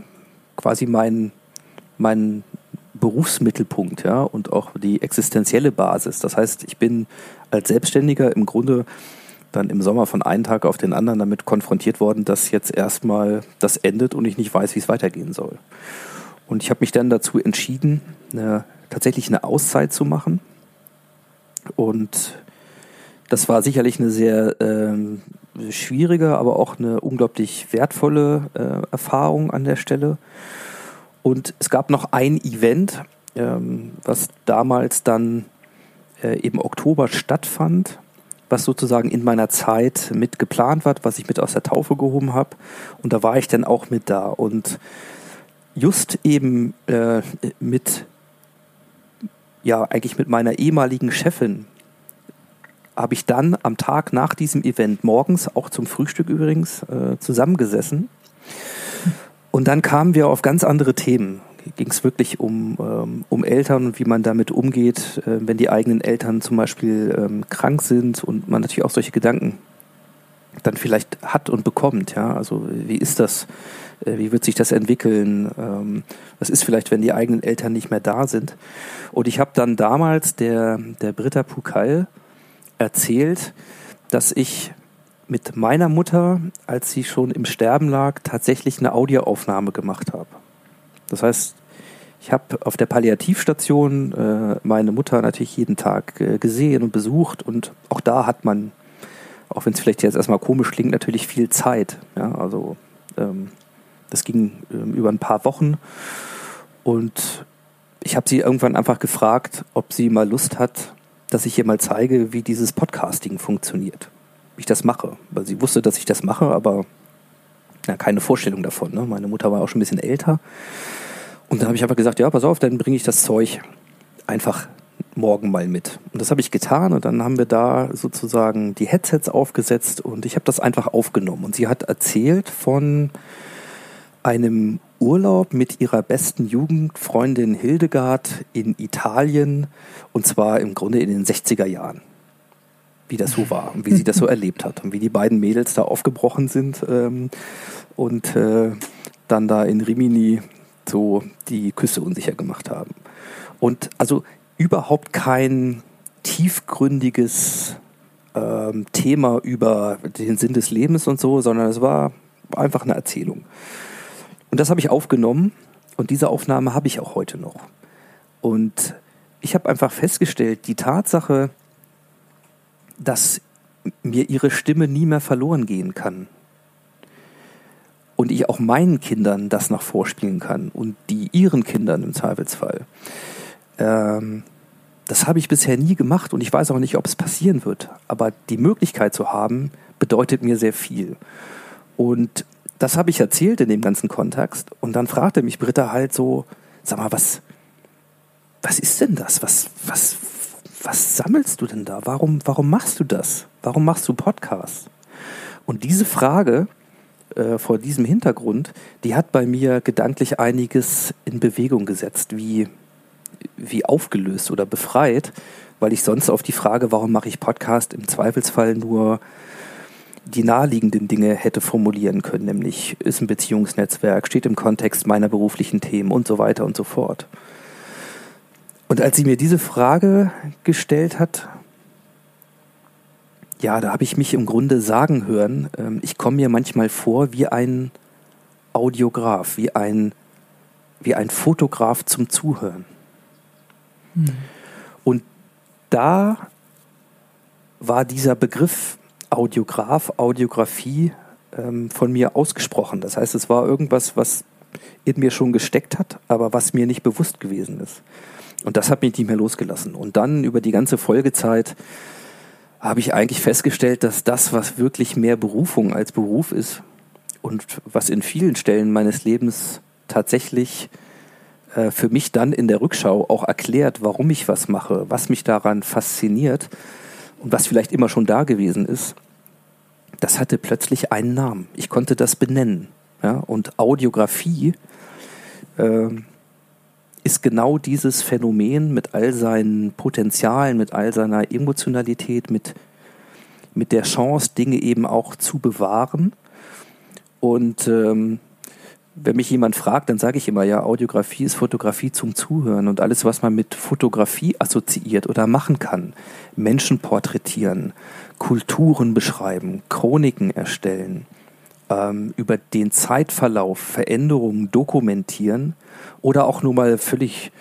quasi mein, mein Berufsmittelpunkt, ja, und auch die existenzielle Basis. Das heißt, ich bin als Selbstständiger im Grunde dann im Sommer von einem Tag auf den anderen damit konfrontiert worden, dass jetzt erstmal das endet und ich nicht weiß, wie es weitergehen soll. Und ich habe mich dann dazu entschieden, eine, tatsächlich eine Auszeit zu machen. Und das war sicherlich eine sehr äh, schwierige, aber auch eine unglaublich wertvolle äh, Erfahrung an der Stelle. Und es gab noch ein Event, ähm, was damals dann äh, im Oktober stattfand was sozusagen in meiner Zeit mit geplant war, was ich mit aus der Taufe gehoben habe. Und da war ich dann auch mit da. Und just eben äh, mit, ja, eigentlich mit meiner ehemaligen Chefin habe ich dann am Tag nach diesem Event morgens, auch zum Frühstück übrigens, äh, zusammengesessen. Und dann kamen wir auf ganz andere Themen ging es wirklich um, ähm, um Eltern und wie man damit umgeht, äh, wenn die eigenen Eltern zum Beispiel ähm, krank sind und man natürlich auch solche Gedanken dann vielleicht hat und bekommt. Ja, also wie ist das? Äh, wie wird sich das entwickeln? Ähm, was ist vielleicht, wenn die eigenen Eltern nicht mehr da sind? Und ich habe dann damals der, der Britta Pukal erzählt, dass ich mit meiner Mutter, als sie schon im Sterben lag, tatsächlich eine Audioaufnahme gemacht habe. Das heißt, ich habe auf der Palliativstation äh, meine Mutter natürlich jeden Tag äh, gesehen und besucht und auch da hat man, auch wenn es vielleicht jetzt erstmal komisch klingt, natürlich viel Zeit. Ja, also ähm, das ging ähm, über ein paar Wochen und ich habe sie irgendwann einfach gefragt, ob sie mal Lust hat, dass ich ihr mal zeige, wie dieses Podcasting funktioniert. Wie ich das mache. Weil sie wusste, dass ich das mache, aber ja, keine Vorstellung davon. Ne? Meine Mutter war auch schon ein bisschen älter. Und dann habe ich einfach gesagt, ja, pass auf, dann bringe ich das Zeug einfach morgen mal mit. Und das habe ich getan und dann haben wir da sozusagen die Headsets aufgesetzt und ich habe das einfach aufgenommen. Und sie hat erzählt von einem Urlaub mit ihrer besten Jugendfreundin Hildegard in Italien und zwar im Grunde in den 60er Jahren. Wie das so war und wie sie das so erlebt hat und wie die beiden Mädels da aufgebrochen sind ähm, und äh, dann da in Rimini so die Küste unsicher gemacht haben. Und also überhaupt kein tiefgründiges ähm, Thema über den Sinn des Lebens und so, sondern es war einfach eine Erzählung. Und Und das habe ich aufgenommen und diese Aufnahme habe ich auch heute noch. Und ich habe einfach festgestellt, die Tatsache, dass mir ihre Stimme nie mehr verloren gehen kann. Und ich auch meinen Kindern das noch vorspielen kann und die ihren Kindern im Zweifelsfall. Ähm, das habe ich bisher nie gemacht und ich weiß auch nicht, ob es passieren wird. Aber die Möglichkeit zu haben, bedeutet mir sehr viel. Und das habe ich erzählt in dem ganzen Kontext. Und dann fragte mich Britta halt so, sag mal, was, was ist denn das? Was, was, was sammelst du denn da? Warum, warum machst du das? Warum machst du Podcasts? Und diese Frage äh, vor diesem Hintergrund, die hat bei mir gedanklich einiges in Bewegung gesetzt, wie, wie aufgelöst oder befreit, weil ich sonst auf die Frage, warum mache ich Podcast, im Zweifelsfall nur die naheliegenden Dinge hätte formulieren können, nämlich ist ein Beziehungsnetzwerk, steht im Kontext meiner beruflichen Themen und so weiter und so fort. Und als sie mir diese Frage gestellt hat, ja, da habe ich mich im Grunde sagen hören, ähm, ich komme mir manchmal vor wie ein Audiograf, wie ein, wie ein Fotograf zum Zuhören. Hm. Und da war dieser Begriff Audiograf, Audiografie ähm, von mir ausgesprochen. Das heißt, es war irgendwas, was in mir schon gesteckt hat, aber was mir nicht bewusst gewesen ist. Und das hat mich nicht mehr losgelassen. Und dann über die ganze Folgezeit habe ich eigentlich festgestellt, dass das, was wirklich mehr Berufung als Beruf ist und was in vielen Stellen meines Lebens tatsächlich äh, für mich dann in der Rückschau auch erklärt, warum ich was mache, was mich daran fasziniert und was vielleicht immer schon da gewesen ist, das hatte plötzlich einen Namen. Ich konnte das benennen. Ja? Und Audiografie äh, ist genau dieses Phänomen mit all seinen Potenzialen, mit all seiner Emotionalität, mit, mit der Chance, Dinge eben auch zu bewahren. Und ähm, wenn mich jemand fragt, dann sage ich immer, ja, Audiografie ist Fotografie zum Zuhören und alles, was man mit Fotografie assoziiert oder machen kann. Menschen porträtieren, Kulturen beschreiben, Chroniken erstellen, ähm, über den Zeitverlauf Veränderungen dokumentieren oder auch nur mal völlig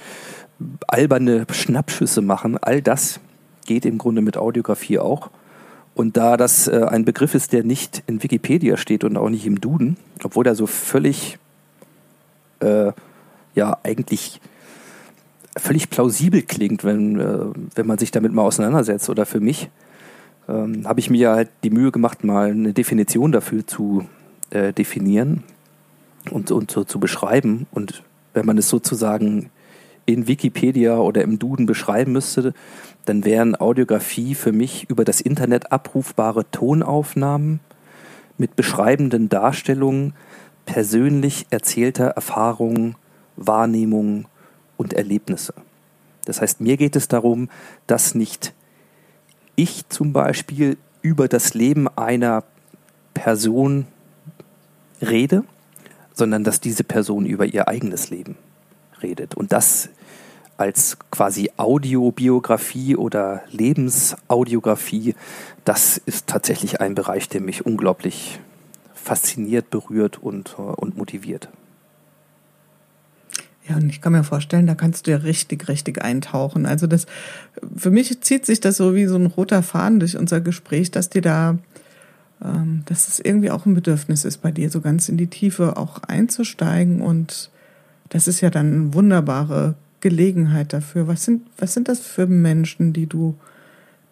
alberne Schnappschüsse machen. All das geht im Grunde mit Audiografie auch. Und da das äh, ein Begriff ist, der nicht in Wikipedia steht und auch nicht im Duden, obwohl er so völlig, äh, ja, eigentlich völlig plausibel klingt, wenn, äh, wenn man sich damit mal auseinandersetzt oder für mich, ähm, habe ich mir halt die Mühe gemacht, mal eine Definition dafür zu äh, definieren und, und so zu beschreiben. Und wenn man es sozusagen in Wikipedia oder im Duden beschreiben müsste, dann wären Audiografie für mich über das Internet abrufbare Tonaufnahmen mit beschreibenden Darstellungen persönlich erzählter Erfahrungen, Wahrnehmungen und Erlebnisse. Das heißt, mir geht es darum, dass nicht ich zum Beispiel über das Leben einer Person rede, sondern dass diese Person über ihr eigenes Leben redet. Und das als quasi Audiobiografie oder Lebensaudiographie, das ist tatsächlich ein Bereich, der mich unglaublich fasziniert, berührt und, und motiviert. Ja, und ich kann mir vorstellen, da kannst du ja richtig, richtig eintauchen. Also das, für mich zieht sich das so wie so ein roter Faden durch unser Gespräch, dass dir da, ähm, dass es irgendwie auch ein Bedürfnis ist bei dir, so ganz in die Tiefe auch einzusteigen. Und das ist ja dann eine wunderbare Gelegenheit dafür. Was sind, was sind das für Menschen, die du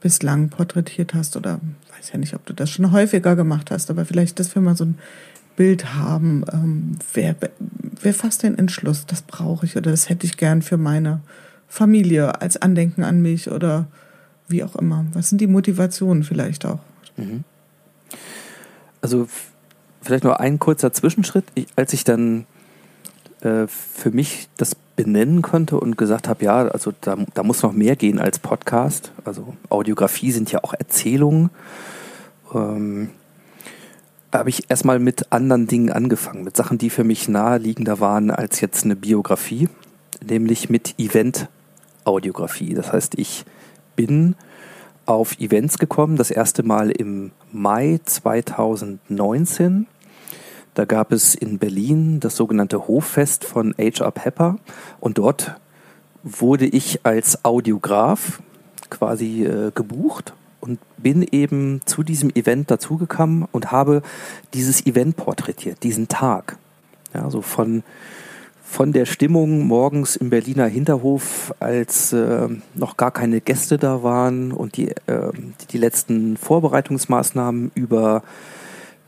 bislang porträtiert hast? Oder weiß ja nicht, ob du das schon häufiger gemacht hast, aber vielleicht, dass wir mal so ein Bild haben, ähm, wer, wer fasst den Entschluss, das brauche ich oder das hätte ich gern für meine Familie als Andenken an mich oder wie auch immer. Was sind die Motivationen vielleicht auch? Mhm. Also vielleicht nur ein kurzer Zwischenschritt. Ich, als ich dann äh, für mich das benennen konnte und gesagt habe, ja, also da, da muss noch mehr gehen als Podcast. Also Audiografie sind ja auch Erzählungen. Ähm, habe ich erstmal mit anderen Dingen angefangen, mit Sachen, die für mich naheliegender waren als jetzt eine Biografie, nämlich mit Event-Audiografie. Das heißt, ich bin auf Events gekommen, das erste Mal im Mai 2019. Da gab es in Berlin das sogenannte Hoffest von H.R. Pepper und dort wurde ich als Audiograf quasi äh, gebucht und bin eben zu diesem Event dazugekommen und habe dieses Event porträtiert, diesen Tag. Ja, so von, von der Stimmung morgens im Berliner Hinterhof, als äh, noch gar keine Gäste da waren und die, äh, die letzten Vorbereitungsmaßnahmen über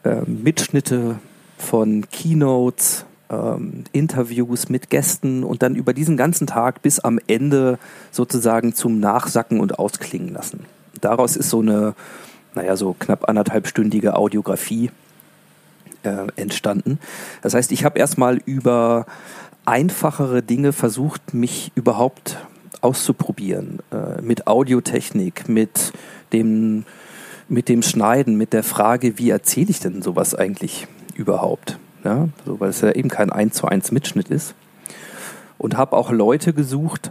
äh, Mitschnitte von Keynotes, ähm, Interviews mit Gästen und dann über diesen ganzen Tag bis am Ende sozusagen zum Nachsacken und Ausklingen lassen. Daraus ist so eine, naja, so knapp anderthalbstündige Audiografie äh, entstanden. Das heißt, ich habe erstmal über einfachere Dinge versucht, mich überhaupt auszuprobieren. Äh, mit Audiotechnik, mit dem, mit dem Schneiden, mit der Frage, wie erzähle ich denn sowas eigentlich überhaupt? Ja, so, weil es ja eben kein 1 zu 1 Mitschnitt ist. Und habe auch Leute gesucht,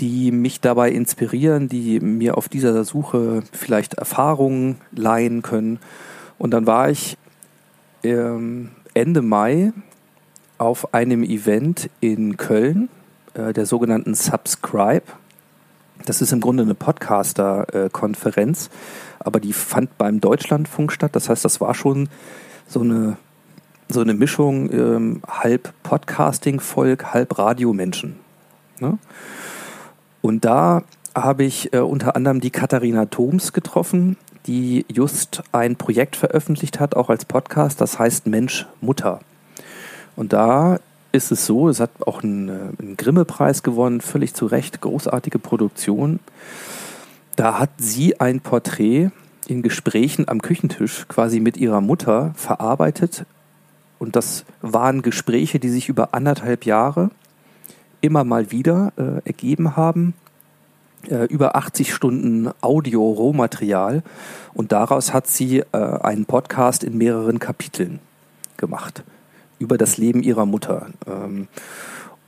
die mich dabei inspirieren, die mir auf dieser Suche vielleicht Erfahrungen leihen können. Und dann war ich ähm, Ende Mai auf einem Event in Köln, äh, der sogenannten Subscribe. Das ist im Grunde eine Podcaster-Konferenz, aber die fand beim Deutschlandfunk statt. Das heißt, das war schon so eine, so eine Mischung, ähm, halb Podcasting-Volk, halb Radiomenschen. Ne? Und da habe ich äh, unter anderem die Katharina Thoms getroffen, die just ein Projekt veröffentlicht hat, auch als Podcast, das heißt Mensch Mutter. Und da ist es so, es hat auch einen, äh, einen Grimme-Preis gewonnen, völlig zu Recht, großartige Produktion. Da hat sie ein Porträt in Gesprächen am Küchentisch quasi mit ihrer Mutter verarbeitet. Und das waren Gespräche, die sich über anderthalb Jahre immer mal wieder äh, ergeben haben. Äh, über 80 Stunden Audio-Rohmaterial. Und daraus hat sie äh, einen Podcast in mehreren Kapiteln gemacht über das Leben ihrer Mutter. Ähm,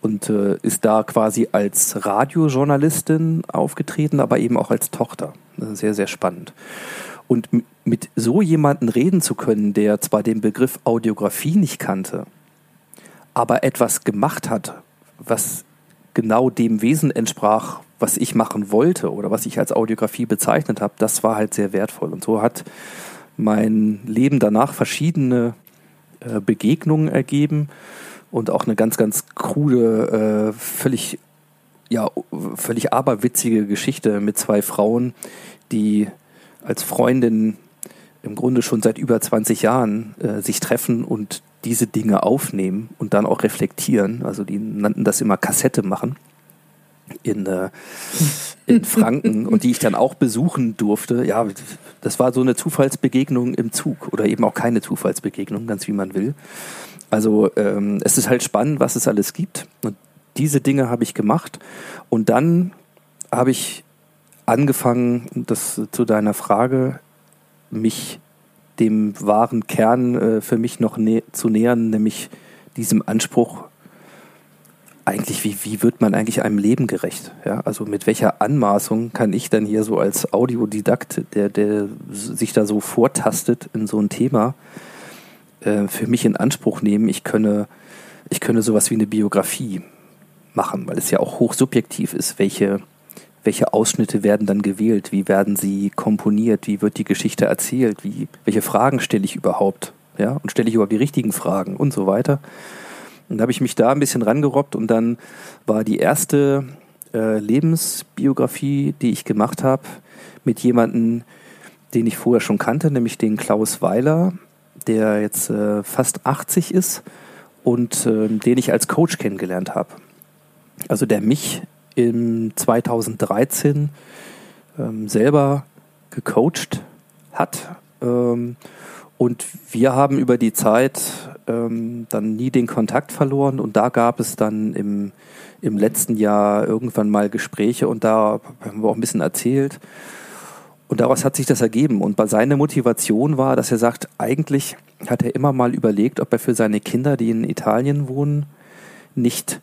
und äh, ist da quasi als Radiojournalistin aufgetreten, aber eben auch als Tochter. Sehr, sehr spannend. Und mit so jemanden reden zu können, der zwar den Begriff Audiografie nicht kannte, aber etwas gemacht hat, was genau dem Wesen entsprach, was ich machen wollte oder was ich als Audiografie bezeichnet habe, das war halt sehr wertvoll. Und so hat mein Leben danach verschiedene äh, Begegnungen ergeben und auch eine ganz, ganz krude, äh, völlig, ja, völlig aberwitzige Geschichte mit zwei Frauen, die als Freundin im Grunde schon seit über 20 Jahren äh, sich treffen und diese Dinge aufnehmen und dann auch reflektieren. Also die nannten das immer Kassette machen in, äh, in Franken und die ich dann auch besuchen durfte. Ja, das war so eine Zufallsbegegnung im Zug oder eben auch keine Zufallsbegegnung, ganz wie man will. Also ähm, es ist halt spannend, was es alles gibt. Und diese Dinge habe ich gemacht. Und dann habe ich angefangen, das zu deiner Frage, mich dem wahren Kern äh, für mich noch nä zu nähern, nämlich diesem Anspruch, eigentlich, wie, wie wird man eigentlich einem Leben gerecht? Ja, also mit welcher Anmaßung kann ich dann hier so als Audiodidakt, der, der sich da so vortastet in so ein Thema, äh, für mich in Anspruch nehmen, ich könne, ich könne sowas wie eine Biografie machen, weil es ja auch hochsubjektiv ist, welche, welche Ausschnitte werden dann gewählt, wie werden sie komponiert, wie wird die Geschichte erzählt, wie, welche Fragen stelle ich überhaupt, ja, und stelle ich überhaupt die richtigen Fragen und so weiter. Und da habe ich mich da ein bisschen rangerobbt und dann war die erste äh, Lebensbiografie, die ich gemacht habe, mit jemandem, den ich vorher schon kannte, nämlich den Klaus Weiler, der jetzt äh, fast 80 ist und äh, den ich als Coach kennengelernt habe. Also der mich im 2013 ähm, selber gecoacht hat. Ähm, und wir haben über die Zeit ähm, dann nie den Kontakt verloren und da gab es dann im, im letzten Jahr irgendwann mal Gespräche und da haben wir auch ein bisschen erzählt. Und daraus hat sich das ergeben. Und bei seiner Motivation war, dass er sagt, eigentlich hat er immer mal überlegt, ob er für seine Kinder, die in Italien wohnen, nicht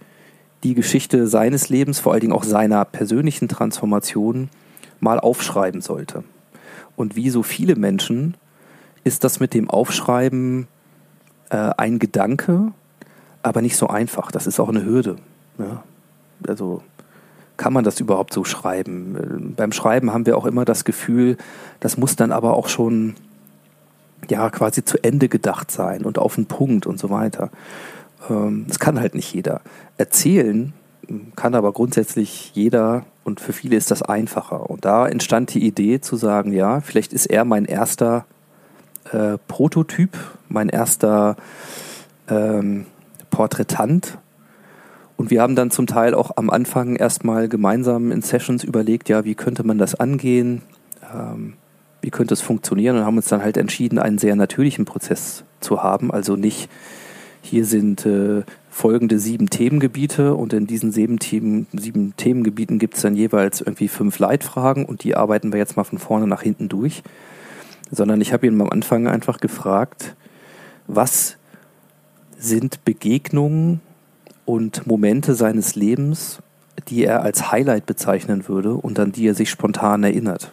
die Geschichte seines Lebens, vor allen Dingen auch seiner persönlichen Transformation, mal aufschreiben sollte. Und wie so viele Menschen ist das mit dem Aufschreiben äh, ein Gedanke, aber nicht so einfach. Das ist auch eine Hürde. Ja? Also kann man das überhaupt so schreiben? Äh, beim Schreiben haben wir auch immer das Gefühl, das muss dann aber auch schon ja quasi zu Ende gedacht sein und auf den Punkt und so weiter. Ähm, das kann halt nicht jeder. Erzählen kann aber grundsätzlich jeder und für viele ist das einfacher. Und da entstand die Idee zu sagen, ja, vielleicht ist er mein erster äh, Prototyp, mein erster ähm, Porträtant. Und wir haben dann zum Teil auch am Anfang erstmal gemeinsam in Sessions überlegt, ja, wie könnte man das angehen, ähm, wie könnte es funktionieren und haben uns dann halt entschieden, einen sehr natürlichen Prozess zu haben. Also nicht, hier sind äh, folgende sieben Themengebiete und in diesen sieben, Themen, sieben Themengebieten gibt es dann jeweils irgendwie fünf Leitfragen und die arbeiten wir jetzt mal von vorne nach hinten durch. Sondern ich habe ihn am Anfang einfach gefragt, was sind Begegnungen und Momente seines Lebens, die er als Highlight bezeichnen würde und an die er sich spontan erinnert.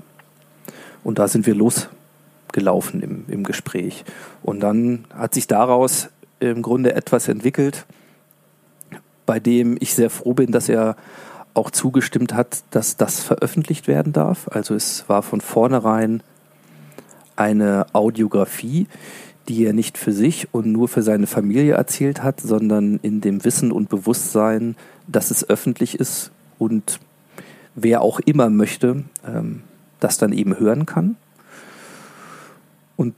Und da sind wir losgelaufen im, im Gespräch. Und dann hat sich daraus im Grunde etwas entwickelt, bei dem ich sehr froh bin, dass er auch zugestimmt hat, dass das veröffentlicht werden darf. Also es war von vornherein eine Audiografie, die er nicht für sich und nur für seine Familie erzählt hat, sondern in dem Wissen und Bewusstsein, dass es öffentlich ist und wer auch immer möchte, ähm, das dann eben hören kann. Und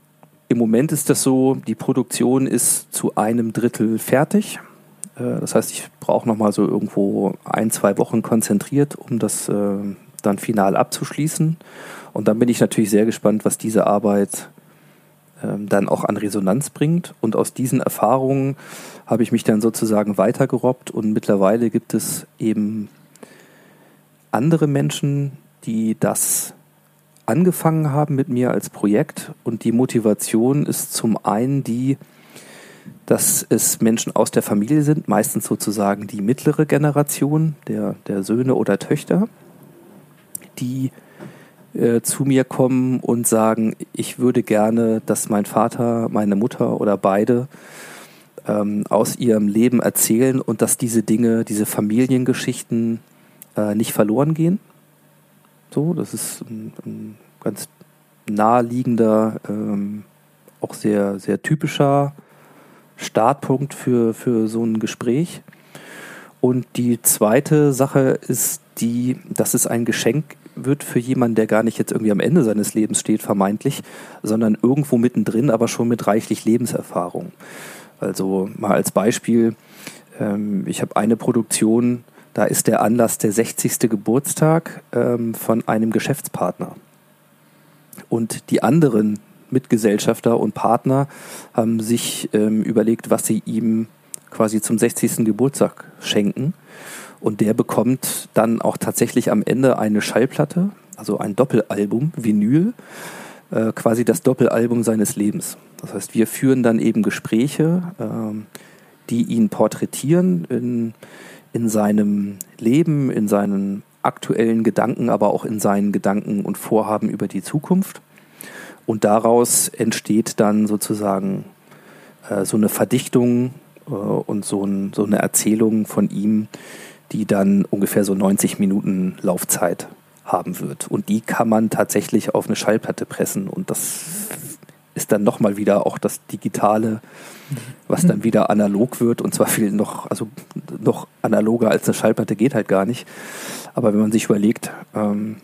im Moment ist das so, die Produktion ist zu einem Drittel fertig. Äh, das heißt, ich brauche noch mal so irgendwo ein, zwei Wochen konzentriert, um das äh, dann final abzuschließen. Und dann bin ich natürlich sehr gespannt, was diese Arbeit ähm, dann auch an Resonanz bringt. Und aus diesen Erfahrungen habe ich mich dann sozusagen weitergerobbt und mittlerweile gibt es eben andere Menschen, die das angefangen haben mit mir als Projekt und die Motivation ist zum einen die, dass es Menschen aus der Familie sind, meistens sozusagen die mittlere Generation der, der Söhne oder Töchter, die äh, zu mir kommen und sagen, ich würde gerne, dass mein Vater, meine Mutter oder beide ähm, aus ihrem Leben erzählen und dass diese Dinge, diese Familiengeschichten äh, nicht verloren gehen. So, das ist ein, ein ganz naheliegender, ähm, auch sehr, sehr typischer Startpunkt für, für so ein Gespräch. Und die zweite Sache ist die, dass es ein Geschenk wird für jemanden, der gar nicht jetzt irgendwie am Ende seines Lebens steht, vermeintlich, sondern irgendwo mittendrin, aber schon mit reichlich Lebenserfahrung. Also mal als Beispiel, ähm, ich habe eine Produktion, da ist der Anlass der 60. Geburtstag ähm, von einem Geschäftspartner. Und die anderen Mitgesellschafter und Partner haben sich ähm, überlegt, was sie ihm quasi zum 60. Geburtstag schenken. Und der bekommt dann auch tatsächlich am Ende eine Schallplatte, also ein Doppelalbum, Vinyl, äh, quasi das Doppelalbum seines Lebens. Das heißt, wir führen dann eben Gespräche, äh, die ihn porträtieren in, in seinem Leben, in seinen aktuellen Gedanken, aber auch in seinen Gedanken und Vorhaben über die Zukunft. Und daraus entsteht dann sozusagen äh, so eine Verdichtung äh, und so, ein, so, eine Erzählung von ihm, die dann ungefähr so 90 Minuten Laufzeit haben wird. Und die kann man tatsächlich auf eine Schallplatte pressen. Und das ist dann nochmal wieder auch das Digitale, was dann wieder analog wird. Und zwar viel noch, also noch analoger als eine Schallplatte geht halt gar nicht. Aber wenn man sich überlegt, ähm,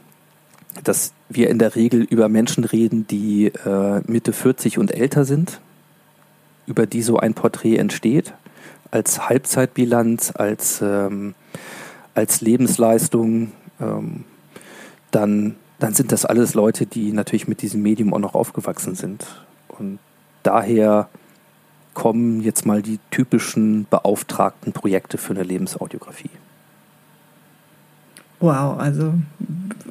dass wir in der Regel über Menschen reden, die äh, Mitte 40 und älter sind, über die so ein Porträt entsteht, als Halbzeitbilanz, als, ähm, als Lebensleistung, ähm, dann, dann sind das alles Leute, die natürlich mit diesem Medium auch noch aufgewachsen sind. Und daher kommen jetzt mal die typischen beauftragten Projekte für eine Lebensaudiografie. Wow, also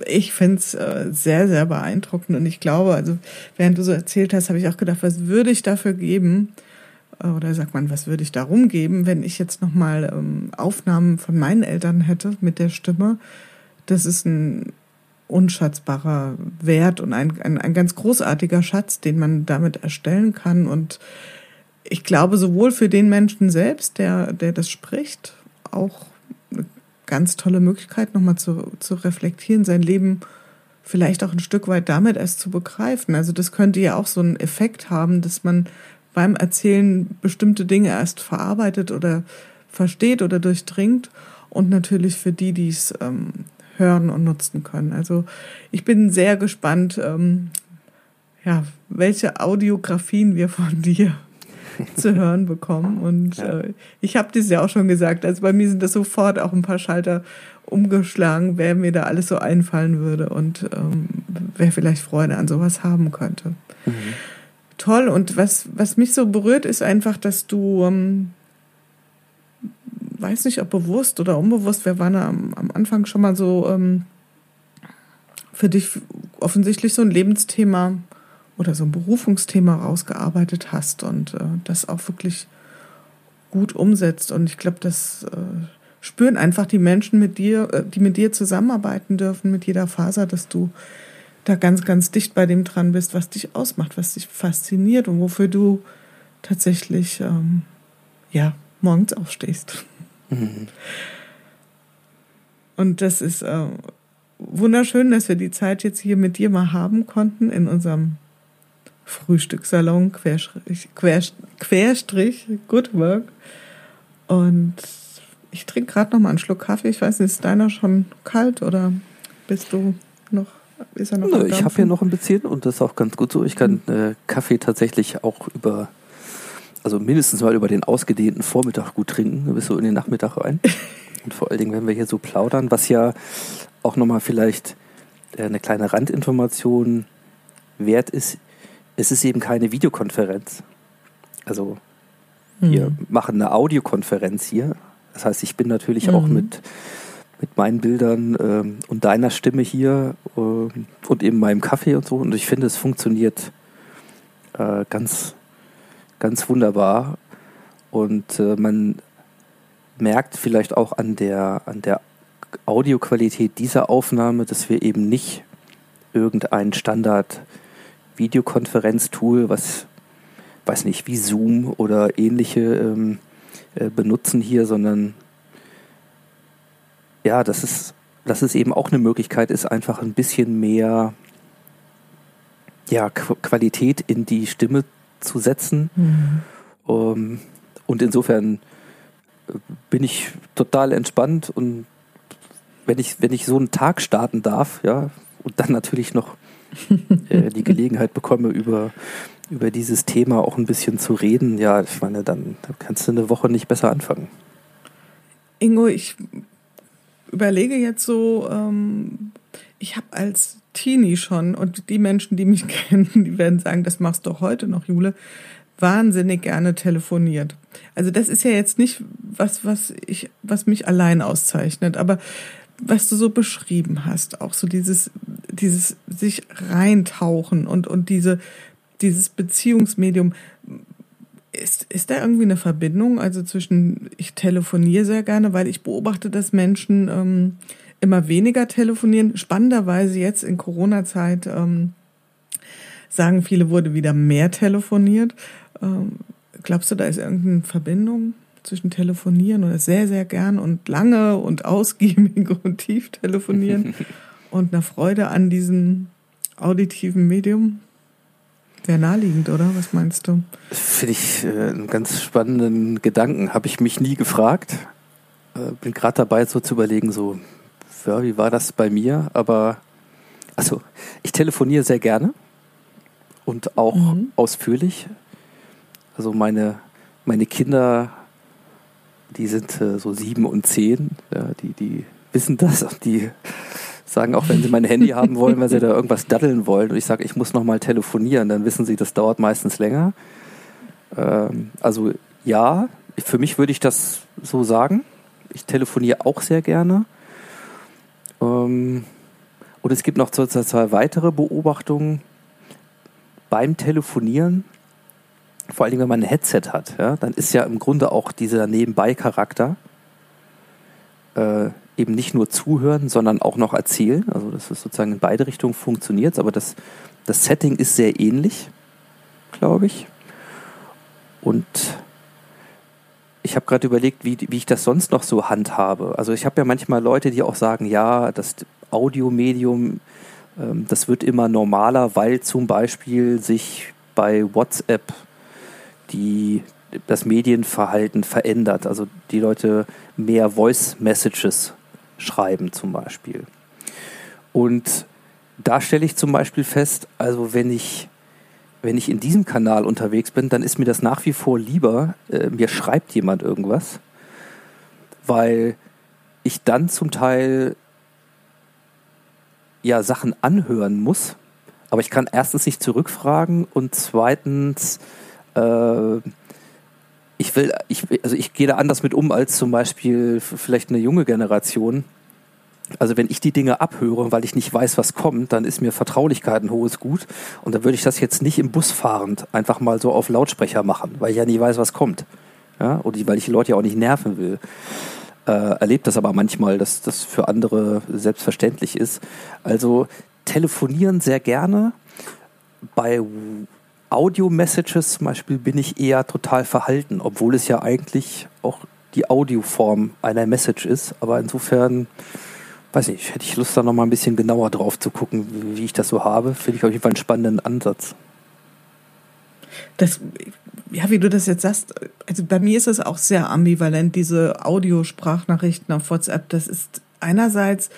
ich finde es äh, sehr, sehr beeindruckend und ich glaube, also während du so erzählt hast, habe ich auch gedacht, was würde ich dafür geben? Oder sagt man, was würde ich darum geben, wenn ich jetzt nochmal ähm, Aufnahmen von meinen Eltern hätte mit der Stimme? Das ist ein unschätzbarer Wert und ein, ein, ein ganz großartiger Schatz, den man damit erstellen kann und ich glaube, sowohl für den Menschen selbst, der, der das spricht, auch eine ganz tolle Möglichkeit, nochmal zu, zu reflektieren, sein Leben vielleicht auch ein Stück weit damit erst zu begreifen. Also das könnte ja auch so einen Effekt haben, dass man beim Erzählen bestimmte Dinge erst verarbeitet oder versteht oder durchdringt und natürlich für die, die es ähm, hören und nutzen können. Also ich bin sehr gespannt, ähm, ja, welche Audiografien wir von dir zu hören bekommen. Und ja. äh, ich habe das ja auch schon gesagt. Also bei mir sind das sofort auch ein paar Schalter umgeschlagen, wer mir da alles so einfallen würde und ähm, wer vielleicht Freude an sowas haben könnte. Mhm. Toll. Und was, was mich so berührt, ist einfach, dass du, ähm, weiß nicht, ob bewusst oder unbewusst, wir waren am, am Anfang schon mal so ähm, für dich offensichtlich so ein Lebensthema oder so ein Berufungsthema rausgearbeitet hast und äh, das auch wirklich gut umsetzt. Und ich glaube, das äh, spüren einfach die Menschen mit dir, äh, die mit dir zusammenarbeiten dürfen, mit jeder Faser, dass du da ganz, ganz dicht bei dem dran bist, was dich ausmacht, was dich fasziniert und wofür du tatsächlich ähm, ja morgens aufstehst. Mhm. Und das ist äh, wunderschön, dass wir die Zeit jetzt hier mit dir mal haben konnten in unserem Frühstückssalon, Querstrich, Querstrich, Good Work. Und ich trinke gerade noch mal einen Schluck Kaffee. Ich weiß nicht, ist deiner schon kalt oder bist du noch? Ist er noch Nö, ich habe hier noch ein bisschen und das ist auch ganz gut so. Ich kann äh, Kaffee tatsächlich auch über, also mindestens mal über den ausgedehnten Vormittag gut trinken, bis so in den Nachmittag rein. und vor allen Dingen, wenn wir hier so plaudern, was ja auch nochmal vielleicht äh, eine kleine Randinformation wert ist es ist eben keine Videokonferenz. Also wir mhm. machen eine Audiokonferenz hier. Das heißt, ich bin natürlich mhm. auch mit, mit meinen Bildern ähm, und deiner Stimme hier ähm, und eben meinem Kaffee und so. Und ich finde, es funktioniert äh, ganz, ganz wunderbar. Und äh, man merkt vielleicht auch an der, an der Audioqualität dieser Aufnahme, dass wir eben nicht irgendein Standard Videokonferenztool, was, weiß nicht, wie Zoom oder ähnliche ähm, äh, benutzen hier, sondern ja, das ist, dass es eben auch eine Möglichkeit ist, einfach ein bisschen mehr ja, Qu Qualität in die Stimme zu setzen. Mhm. Um, ähm, und insofern äh, bin ich total entspannt und wenn ich, wenn ich so einen Tag starten darf, ja, und dann natürlich noch äh, die Gelegenheit bekomme, über, über dieses Thema auch ein bisschen zu reden, ja, ich meine, dann, dann kannst du eine Woche nicht besser anfangen. Ingo, ich überlege jetzt so, ähm, ich habe als Teenie schon, und die Menschen, die mich kennen, die werden sagen, das machst du heute noch, Jule, wahnsinnig gerne telefoniert. Also das ist ja jetzt nicht was, was ich, was mich allein auszeichnet, aber was du so beschrieben hast, auch so dieses, dieses sich reintauchen und, und diese, dieses Beziehungsmedium. Ist, ist da irgendwie eine Verbindung, also zwischen, ich telefoniere sehr gerne, weil ich beobachte, dass Menschen ähm, immer weniger telefonieren. Spannenderweise jetzt in Corona-Zeit ähm, sagen viele, wurde wieder mehr telefoniert. Ähm, glaubst du, da ist irgendeine Verbindung? zwischen telefonieren oder sehr, sehr gern und lange und ausgiebig und tief telefonieren und einer Freude an diesem auditiven Medium. Wäre naheliegend, oder? Was meinst du? Finde ich äh, einen ganz spannenden Gedanken. Habe ich mich nie gefragt. Äh, bin gerade dabei, so zu überlegen, so, ja, wie war das bei mir? Aber, also, ich telefoniere sehr gerne und auch mhm. ausführlich. Also meine, meine Kinder die sind äh, so sieben und zehn, ja, die, die wissen das und die sagen auch, wenn sie mein Handy haben wollen, wenn sie da irgendwas daddeln wollen und ich sage, ich muss nochmal telefonieren, dann wissen sie, das dauert meistens länger. Ähm, also ja, für mich würde ich das so sagen. Ich telefoniere auch sehr gerne. Ähm, und es gibt noch zwei weitere Beobachtungen beim Telefonieren vor allen Dingen, wenn man ein Headset hat, ja, dann ist ja im Grunde auch dieser Nebenbei-Charakter äh, eben nicht nur zuhören, sondern auch noch erzählen. Also dass es sozusagen in beide Richtungen funktioniert, aber das, das Setting ist sehr ähnlich, glaube ich. Und ich habe gerade überlegt, wie, wie ich das sonst noch so handhabe. Also ich habe ja manchmal Leute, die auch sagen, ja, das Audiomedium, ähm, das wird immer normaler, weil zum Beispiel sich bei WhatsApp die, das Medienverhalten verändert. Also die Leute mehr Voice Messages schreiben zum Beispiel. Und da stelle ich zum Beispiel fest, also wenn ich wenn ich in diesem Kanal unterwegs bin, dann ist mir das nach wie vor lieber, äh, mir schreibt jemand irgendwas, weil ich dann zum Teil ja Sachen anhören muss, aber ich kann erstens nicht zurückfragen und zweitens äh, ich will, ich, also ich gehe da anders mit um als zum Beispiel vielleicht eine junge Generation, also wenn ich die Dinge abhöre, weil ich nicht weiß, was kommt, dann ist mir Vertraulichkeit ein hohes Gut. Und dann würde ich das jetzt nicht im Bus fahrend einfach mal so auf Lautsprecher machen, weil ich ja nie weiß, was kommt. Ja? Und weil ich die Leute ja auch nicht nerven will. Äh, erlebt das aber manchmal, dass das für andere selbstverständlich ist. Also telefonieren sehr gerne. Bei Audio-Messages zum Beispiel bin ich eher total verhalten, obwohl es ja eigentlich auch die Audioform einer Message ist. Aber insofern weiß nicht, hätte ich Lust, da noch mal ein bisschen genauer drauf zu gucken, wie ich das so habe. Finde ich auf jeden Fall einen spannenden Ansatz. Das, ja, wie du das jetzt sagst, also bei mir ist es auch sehr ambivalent, diese Audiosprachnachrichten auf WhatsApp. Das ist einerseits,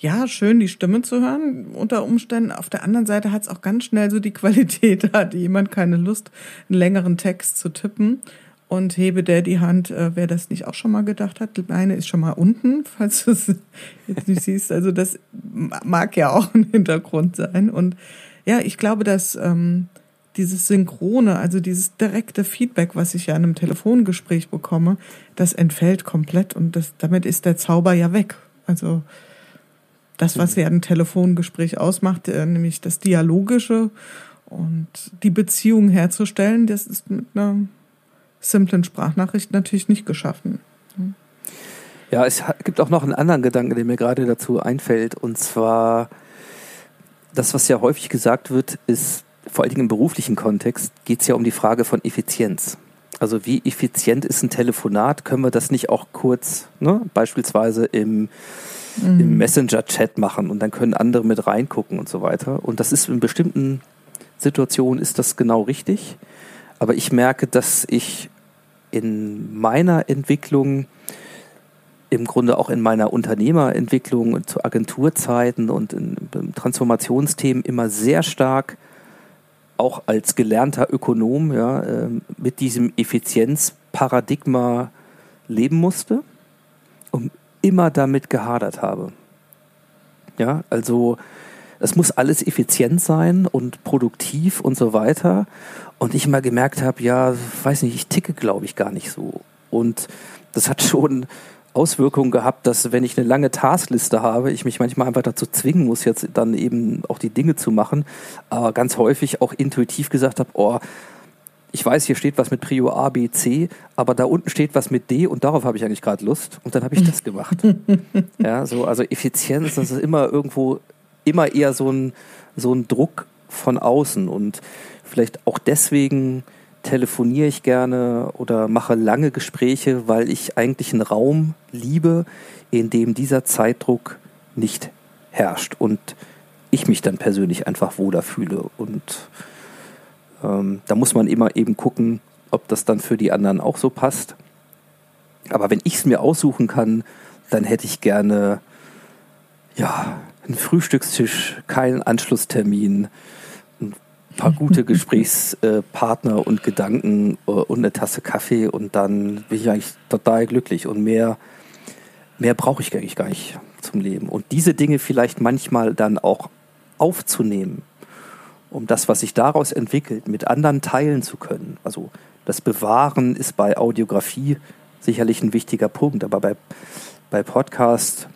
ja, schön, die Stimme zu hören unter Umständen. Auf der anderen Seite hat es auch ganz schnell so die Qualität, da hat jemand keine Lust, einen längeren Text zu tippen und hebe der die Hand, äh, wer das nicht auch schon mal gedacht hat. Meine ist schon mal unten, falls du es jetzt nicht siehst. Also das mag ja auch ein Hintergrund sein. Und ja, ich glaube, dass ähm, dieses Synchrone, also dieses direkte Feedback, was ich ja in einem Telefongespräch bekomme, das entfällt komplett und das, damit ist der Zauber ja weg. Also das, was ja ein Telefongespräch ausmacht, äh, nämlich das Dialogische und die Beziehung herzustellen, das ist mit einer simplen Sprachnachricht natürlich nicht geschaffen. Ja, es gibt auch noch einen anderen Gedanken, der mir gerade dazu einfällt. Und zwar, das, was ja häufig gesagt wird, ist, vor allen Dingen im beruflichen Kontext, geht es ja um die Frage von Effizienz. Also wie effizient ist ein Telefonat? Können wir das nicht auch kurz, ne, beispielsweise im, mhm. im Messenger-Chat machen und dann können andere mit reingucken und so weiter. Und das ist in bestimmten Situationen ist das genau richtig. Aber ich merke, dass ich in meiner Entwicklung, im Grunde auch in meiner Unternehmerentwicklung zu Agenturzeiten und in, in Transformationsthemen immer sehr stark auch als gelernter Ökonom ja, ähm, mit diesem Effizienzparadigma leben musste und immer damit gehadert habe. Ja, also es muss alles effizient sein und produktiv und so weiter. Und ich mal gemerkt habe, ja, weiß nicht, ich ticke, glaube ich, gar nicht so. Und das hat schon Auswirkungen gehabt, dass wenn ich eine lange Taskliste habe, ich mich manchmal einfach dazu zwingen muss, jetzt dann eben auch die Dinge zu machen, aber ganz häufig auch intuitiv gesagt habe, oh, ich weiß, hier steht was mit Prio A, B, C, aber da unten steht was mit D und darauf habe ich eigentlich gerade Lust und dann habe ich das gemacht. ja, so, also Effizienz, das ist immer irgendwo immer eher so ein, so ein Druck von außen und vielleicht auch deswegen telefoniere ich gerne oder mache lange Gespräche, weil ich eigentlich einen Raum liebe, in dem dieser Zeitdruck nicht herrscht und ich mich dann persönlich einfach wohler fühle. Und ähm, da muss man immer eben gucken, ob das dann für die anderen auch so passt. Aber wenn ich es mir aussuchen kann, dann hätte ich gerne ja ein Frühstückstisch, keinen Anschlusstermin, ein paar gute Gesprächspartner und Gedanken äh, und eine Tasse Kaffee und dann bin ich eigentlich total glücklich und mehr, mehr brauche ich eigentlich gar nicht zum Leben. Und diese Dinge vielleicht manchmal dann auch aufzunehmen, um das, was sich daraus entwickelt, mit anderen teilen zu können. Also das Bewahren ist bei Audiografie sicherlich ein wichtiger Punkt, aber bei, bei Podcast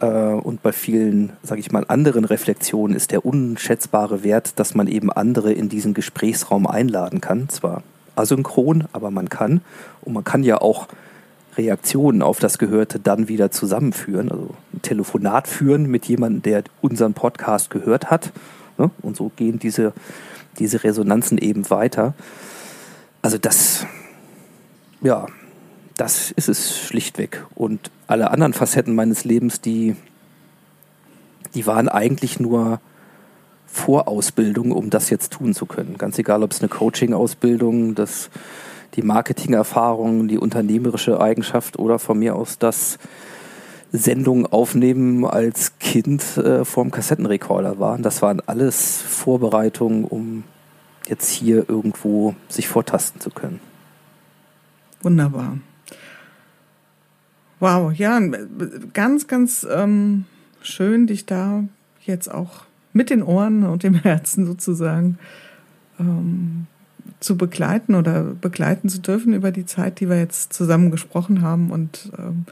äh, und bei vielen, sage ich mal, anderen Reflexionen ist der unschätzbare Wert, dass man eben andere in diesen Gesprächsraum einladen kann. Zwar asynchron, aber man kann. Und man kann ja auch Reaktionen auf das Gehörte dann wieder zusammenführen, also ein Telefonat führen mit jemandem, der unseren Podcast gehört hat. Ne? Und so gehen diese, diese Resonanzen eben weiter. Also das, ja, das ist es schlichtweg. Und alle anderen Facetten meines Lebens, die, die waren eigentlich nur Vorausbildung, um das jetzt tun zu können. Ganz egal, ob es eine Coaching-Ausbildung, das, die Marketing-Erfahrung, die unternehmerische Eigenschaft oder von mir aus das Sendungen aufnehmen als Kind äh, vorm Kassettenrekorder waren. Das waren alles Vorbereitungen, um jetzt hier irgendwo sich vortasten zu können. Wunderbar. Wow, ja, ganz, ganz ähm, schön, dich da jetzt auch mit den Ohren und dem Herzen sozusagen ähm, zu begleiten oder begleiten zu dürfen über die Zeit, die wir jetzt zusammen gesprochen haben. Und ähm,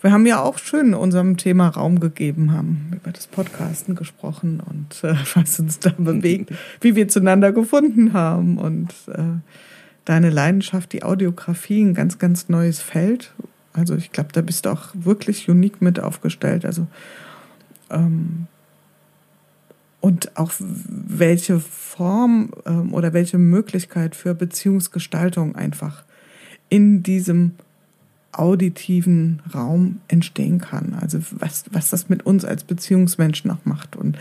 wir haben ja auch schön unserem Thema Raum gegeben, haben über das Podcasten gesprochen und äh, was uns da bewegt, wie wir zueinander gefunden haben und äh, deine Leidenschaft, die Audiografie, ein ganz, ganz neues Feld, also ich glaube, da bist du auch wirklich unique mit aufgestellt. Also ähm, und auch welche Form ähm, oder welche Möglichkeit für Beziehungsgestaltung einfach in diesem auditiven Raum entstehen kann. Also was, was das mit uns als Beziehungsmenschen auch macht. Und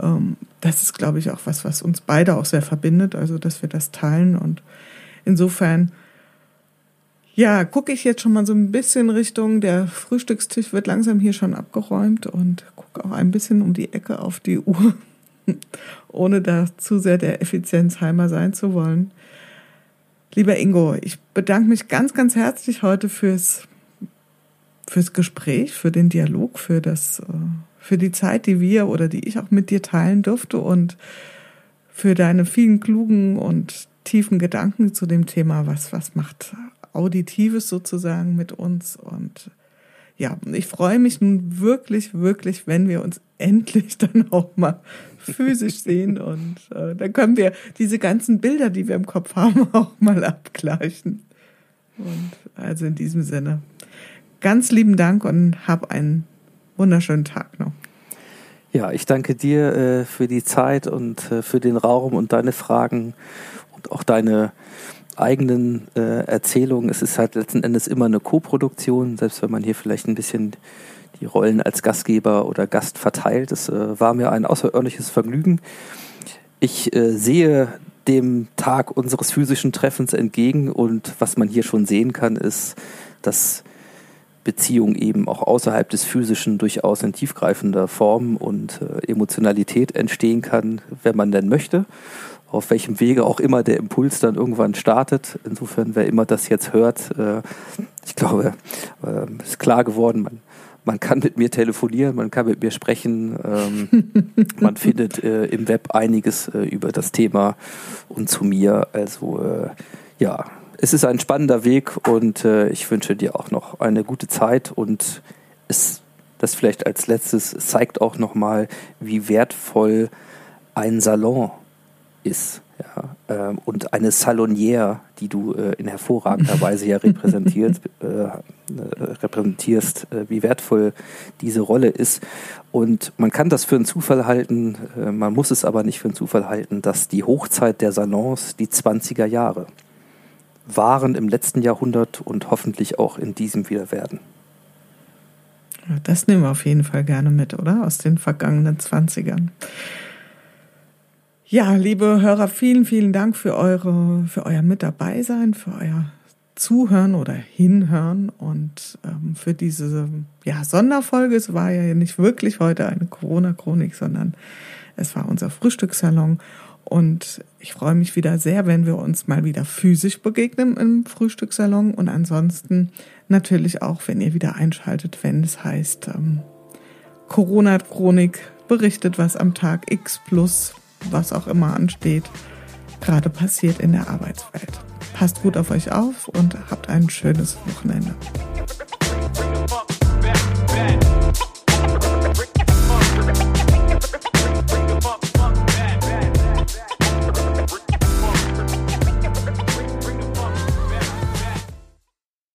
ähm, das ist, glaube ich, auch was, was uns beide auch sehr verbindet, also dass wir das teilen. Und insofern ja, gucke ich jetzt schon mal so ein bisschen Richtung, der Frühstückstisch wird langsam hier schon abgeräumt und gucke auch ein bisschen um die Ecke auf die Uhr, ohne da zu sehr der Effizienzheimer sein zu wollen. Lieber Ingo, ich bedanke mich ganz, ganz herzlich heute fürs, fürs Gespräch, für den Dialog, für das, äh, für die Zeit, die wir oder die ich auch mit dir teilen durfte und für deine vielen klugen und tiefen Gedanken zu dem Thema, was, was macht Auditives sozusagen mit uns. Und ja, ich freue mich nun wirklich, wirklich, wenn wir uns endlich dann auch mal physisch sehen und äh, dann können wir diese ganzen Bilder, die wir im Kopf haben, auch mal abgleichen. Und also in diesem Sinne, ganz lieben Dank und hab einen wunderschönen Tag noch. Ja, ich danke dir äh, für die Zeit und äh, für den Raum und deine Fragen und auch deine eigenen äh, Erzählungen. Es ist halt letzten Endes immer eine Co-Produktion, selbst wenn man hier vielleicht ein bisschen die Rollen als Gastgeber oder Gast verteilt. Es äh, war mir ein außerordentliches Vergnügen. Ich äh, sehe dem Tag unseres physischen Treffens entgegen und was man hier schon sehen kann, ist, dass Beziehung eben auch außerhalb des Physischen durchaus in tiefgreifender Form und äh, Emotionalität entstehen kann, wenn man denn möchte auf welchem Wege auch immer der Impuls dann irgendwann startet. Insofern, wer immer das jetzt hört, äh, ich glaube, äh, ist klar geworden, man, man kann mit mir telefonieren, man kann mit mir sprechen, ähm, man findet äh, im Web einiges äh, über das Thema und zu mir. Also äh, ja, es ist ein spannender Weg und äh, ich wünsche dir auch noch eine gute Zeit und es, das vielleicht als letztes zeigt auch nochmal, wie wertvoll ein Salon ist. Ja, ähm, und eine Salonière, die du äh, in hervorragender Weise ja repräsentiert, äh, äh, repräsentierst, äh, wie wertvoll diese Rolle ist. Und man kann das für einen Zufall halten, äh, man muss es aber nicht für einen Zufall halten, dass die Hochzeit der Salons die 20er Jahre waren im letzten Jahrhundert und hoffentlich auch in diesem wieder werden. Das nehmen wir auf jeden Fall gerne mit, oder? Aus den vergangenen 20ern. Ja, liebe Hörer, vielen, vielen Dank für eure, für euer Mit dabei sein, für euer Zuhören oder Hinhören und ähm, für diese ja, Sonderfolge. Es war ja nicht wirklich heute eine Corona-Chronik, sondern es war unser Frühstückssalon. Und ich freue mich wieder sehr, wenn wir uns mal wieder physisch begegnen im Frühstückssalon. Und ansonsten natürlich auch, wenn ihr wieder einschaltet, wenn es heißt ähm, Corona-Chronik berichtet, was am Tag X plus was auch immer ansteht, gerade passiert in der Arbeitswelt. Passt gut auf euch auf und habt ein schönes Wochenende.